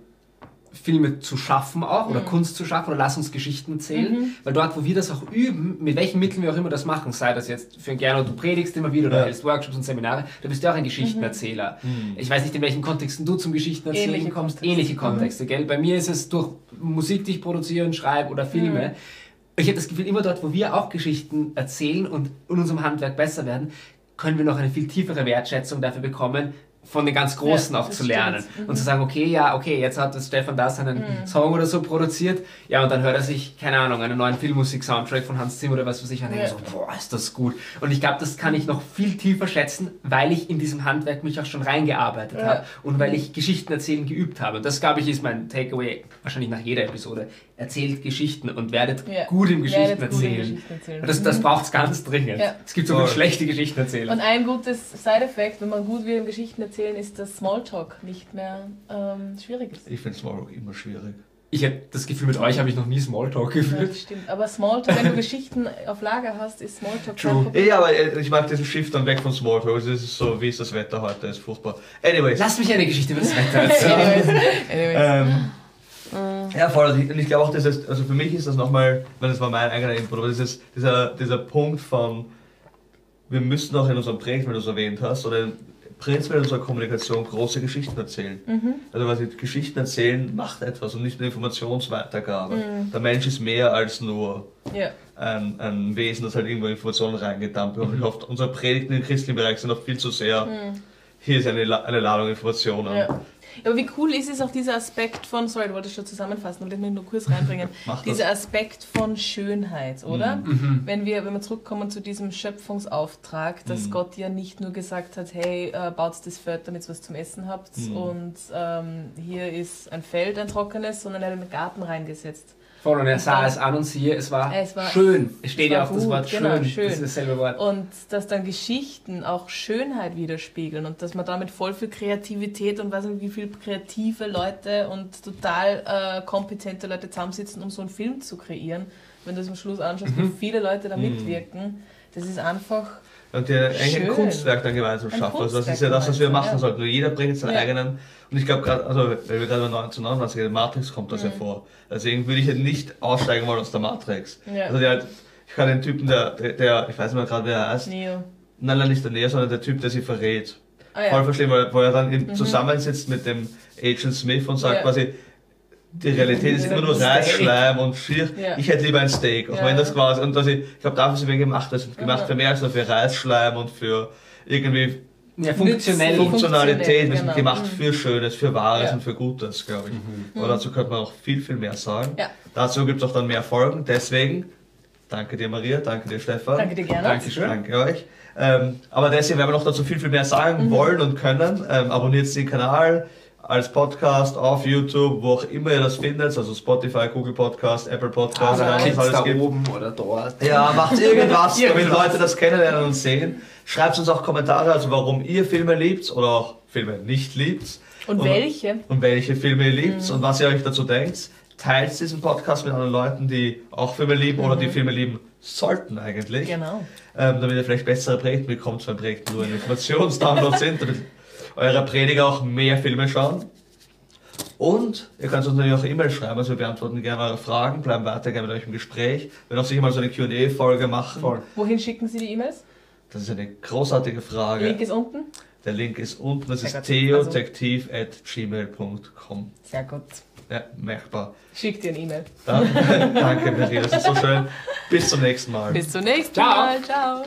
Speaker 3: Filme zu schaffen auch oder Kunst zu schaffen oder lass uns Geschichten erzählen, weil dort, wo wir das auch üben, mit welchen Mitteln wir auch immer das machen, sei das jetzt für gerne du predigst immer wieder oder
Speaker 1: Ja.
Speaker 3: hältst Workshops und Seminare, du bist ja auch ein Geschichtenerzähler. Ich weiß nicht, in welchen Kontexten du zum Geschichtenerzählen
Speaker 2: Ähnliche
Speaker 3: kommst,
Speaker 2: Kontexte.
Speaker 3: ähnliche Kontexte, gell? Bei mir ist es durch Musik, die ich produziere und schreibe oder Filme. Ich habe das Gefühl, immer dort, wo wir auch Geschichten erzählen und in unserem Handwerk besser werden, können wir noch eine viel tiefere Wertschätzung dafür bekommen, von den ganz Großen
Speaker 2: Ja,
Speaker 3: auch zu lernen.
Speaker 2: Mhm.
Speaker 3: Und zu sagen, okay, ja, okay, jetzt hat das Stefan da seinen Song oder so produziert, ja, und dann hört er sich, keine Ahnung, einen neuen Filmmusik-Soundtrack von Hans Zimmer oder was weiß ich, und
Speaker 2: Ja.
Speaker 3: denkt so, boah, ist das gut. Und ich glaube, das kann ich noch viel tiefer schätzen, weil ich in diesem Handwerk mich auch schon reingearbeitet
Speaker 2: Ja.
Speaker 3: habe und weil ich Geschichten erzählen geübt habe. Und das, glaube ich, ist mein Takeaway, wahrscheinlich nach jeder Episode. Erzählt Geschichten und werdet
Speaker 2: Ja.
Speaker 3: gut im Geschichten
Speaker 2: Werdet gut im
Speaker 3: erzählen.
Speaker 2: Geschichten erzählen.
Speaker 3: Das, das braucht es ganz dringend.
Speaker 2: Ja.
Speaker 3: Es gibt so viele
Speaker 1: Voll.
Speaker 3: schlechte Geschichtenerzähler.
Speaker 2: Und ein gutes Side-Effekt, wenn man gut wird im Geschichten erzählen, ist, dass Smalltalk nicht mehr ähm, schwierig ist.
Speaker 1: Ich finde Smalltalk immer schwierig.
Speaker 3: Ich habe das Gefühl, mit euch habe ich noch nie Smalltalk
Speaker 2: Ja,
Speaker 3: geführt.
Speaker 2: das stimmt. Aber Smalltalk, wenn du Geschichten auf Lager hast, ist Smalltalk
Speaker 3: True.
Speaker 2: kein Problem.
Speaker 1: Ja, aber äh, ich mag diesen Shift dann weg von Smalltalk. Es ist so, wie ist das Wetter heute? ist furchtbar. Anyways.
Speaker 3: Lass mich eine Geschichte über das Wetter erzählen.
Speaker 2: Anyways, anyways.
Speaker 1: Ähm,
Speaker 2: Mm.
Speaker 1: ja, voll. Und ich, glaube auch, das ist, also für mich ist das nochmal, weil das war mein eigener Input, aber dieses, dieser, dieser Punkt von, wir müssen auch in unserem Projekt, wenn du es erwähnt hast, oder prinzipiell in unserer Kommunikation große Geschichten erzählen.
Speaker 2: Mhm.
Speaker 1: Also was ich, Geschichten erzählen macht etwas und nicht nur Informationsweitergabe.
Speaker 2: Mhm.
Speaker 1: Der Mensch ist mehr als nur
Speaker 2: Ja.
Speaker 1: ein, ein Wesen, das halt irgendwo Informationen reingedampft. Und ich hoffe, unsere Predigten im christlichen Bereich sind noch viel zu sehr,
Speaker 2: Mhm.
Speaker 1: hier ist eine, eine Ladung Informationen.
Speaker 2: Ja. Aber wie cool ist es auch dieser Aspekt von, sorry, du wolltest schon zusammenfassen, aber ich nur kurz reinbringen. Dieser Aspekt von Schönheit, oder?
Speaker 3: Mhm.
Speaker 2: Wenn wir, wenn wir zurückkommen zu diesem Schöpfungsauftrag, dass
Speaker 1: Mhm.
Speaker 2: Gott ja nicht nur gesagt hat, hey, äh, baut das Feld, damit ihr was zum Essen habt
Speaker 1: Mhm.
Speaker 2: und ähm, hier ist ein Feld, ein trockenes, sondern er hat einen Garten reingesetzt.
Speaker 3: Voll, und er sah es an und siehe, es war,
Speaker 2: Es war-
Speaker 3: schön. Es steht
Speaker 2: es
Speaker 3: ja auf das Wort
Speaker 2: genau,
Speaker 3: schön.
Speaker 2: schön.
Speaker 3: Das ist dasselbe Wort.
Speaker 2: Und dass dann Geschichten auch Schönheit widerspiegeln und dass man damit voll viel Kreativität und weiß nicht, wie viel kreative Leute und total äh, kompetente Leute zusammensitzen, um so einen Film zu kreieren. Wenn du es am Schluss anschaust, wie viele Leute da mitwirken, das ist einfach.
Speaker 1: Und eigentlich ein. Kunstwerk dann gemeinsam
Speaker 2: Ein
Speaker 1: schaffen. Also das ist ja das, was wir machen
Speaker 2: ja.
Speaker 1: sollten. Nur jeder bringt seinen
Speaker 2: Ja.
Speaker 1: eigenen. Und ich glaube gerade, also weil wir gerade bei 1999 in Matrix kommt das ja
Speaker 2: Mhm.
Speaker 1: vor. Deswegen würde ich ja nicht aussteigen wollen aus der Matrix.
Speaker 2: Ja.
Speaker 1: Also der, ich kann den Typen, der, der, der ich weiß nicht mehr gerade, wer er heißt,
Speaker 2: Neo.
Speaker 1: nein, nein, nicht der Nähe, sondern der Typ, der sie verrät.
Speaker 2: Ah,
Speaker 1: Voll
Speaker 2: ja.
Speaker 1: verstehen, weil, wo er dann eben zusammensitzt mit dem Agent Smith und sagt
Speaker 2: Ja.
Speaker 1: quasi, die Realität ist immer nur
Speaker 2: Steak.
Speaker 1: Reis, Schleim und Schier.
Speaker 2: Ja.
Speaker 1: Ich hätte lieber ein Steak. Auch
Speaker 2: Ja.
Speaker 1: wenn das quasi, und also ich, ich glaube, dafür sind wir gemacht. Das sind gemacht
Speaker 2: Ja.
Speaker 1: für mehr als nur für Reis, Schleim und für irgendwie
Speaker 3: Ja, funktionell.
Speaker 1: Funktionalität. Wir sind
Speaker 2: genau.
Speaker 1: gemacht
Speaker 2: Mhm.
Speaker 1: für Schönes, für Wahres
Speaker 2: Ja.
Speaker 1: und für Gutes, glaube ich. Aber dazu könnte man auch viel, viel mehr sagen.
Speaker 2: Ja.
Speaker 1: Dazu gibt es auch dann mehr Folgen. Deswegen, danke dir Maria, danke dir Stefan.
Speaker 2: Danke dir gerne.
Speaker 3: Dankeschön.
Speaker 1: Danke euch. Ähm, aber deswegen werden wir noch dazu viel, viel mehr sagen
Speaker 2: Mhm.
Speaker 1: wollen und können. Ähm, abonniert den Kanal als Podcast auf YouTube, wo auch immer ihr das findet, also Spotify, Google Podcast, Apple Podcast,
Speaker 3: Oder
Speaker 1: was es
Speaker 3: klickt
Speaker 1: alles
Speaker 3: da
Speaker 1: gibt.
Speaker 3: oben oder dort.
Speaker 1: Ja, macht irgendwas, damit. Leute das kennenlernen und sehen. Schreibt uns auch Kommentare, also warum ihr Filme liebt oder auch Filme nicht liebt.
Speaker 2: Und welche?
Speaker 1: Und welche Filme ihr liebt
Speaker 2: Mhm.
Speaker 1: und was ihr euch dazu denkt. Teilt diesen Podcast mit anderen Leuten, die auch Filme lieben oder die Filme lieben sollten eigentlich.
Speaker 2: Mhm. Genau.
Speaker 1: Ähm, damit ihr vielleicht bessere Predigten bekommt, wenn Predigten nur ein Informationsdownload sind, damit eure Prediger auch mehr Filme schauen. Und ihr könnt uns natürlich auch E-Mail schreiben, also wir beantworten gerne eure Fragen, bleiben weiter gerne mit euch im Gespräch. Wir werden auch sicher mal so eine Qa-Folge machen.
Speaker 3: Voll.
Speaker 2: Wohin schicken Sie die E-Mails?
Speaker 1: Das ist eine großartige Frage.
Speaker 2: Link ist unten.
Speaker 1: Der Link ist unten, das
Speaker 2: Sehr
Speaker 1: ist
Speaker 2: gut.
Speaker 1: theotektiv.gmail.com.
Speaker 2: Sehr gut.
Speaker 1: Ja, merkbar.
Speaker 2: Schick dir eine E-Mail.
Speaker 1: Danke, Maria, das ist so schön. Bis zum nächsten Mal.
Speaker 2: Bis zum nächsten
Speaker 3: Ciao.
Speaker 2: Mal. Ciao.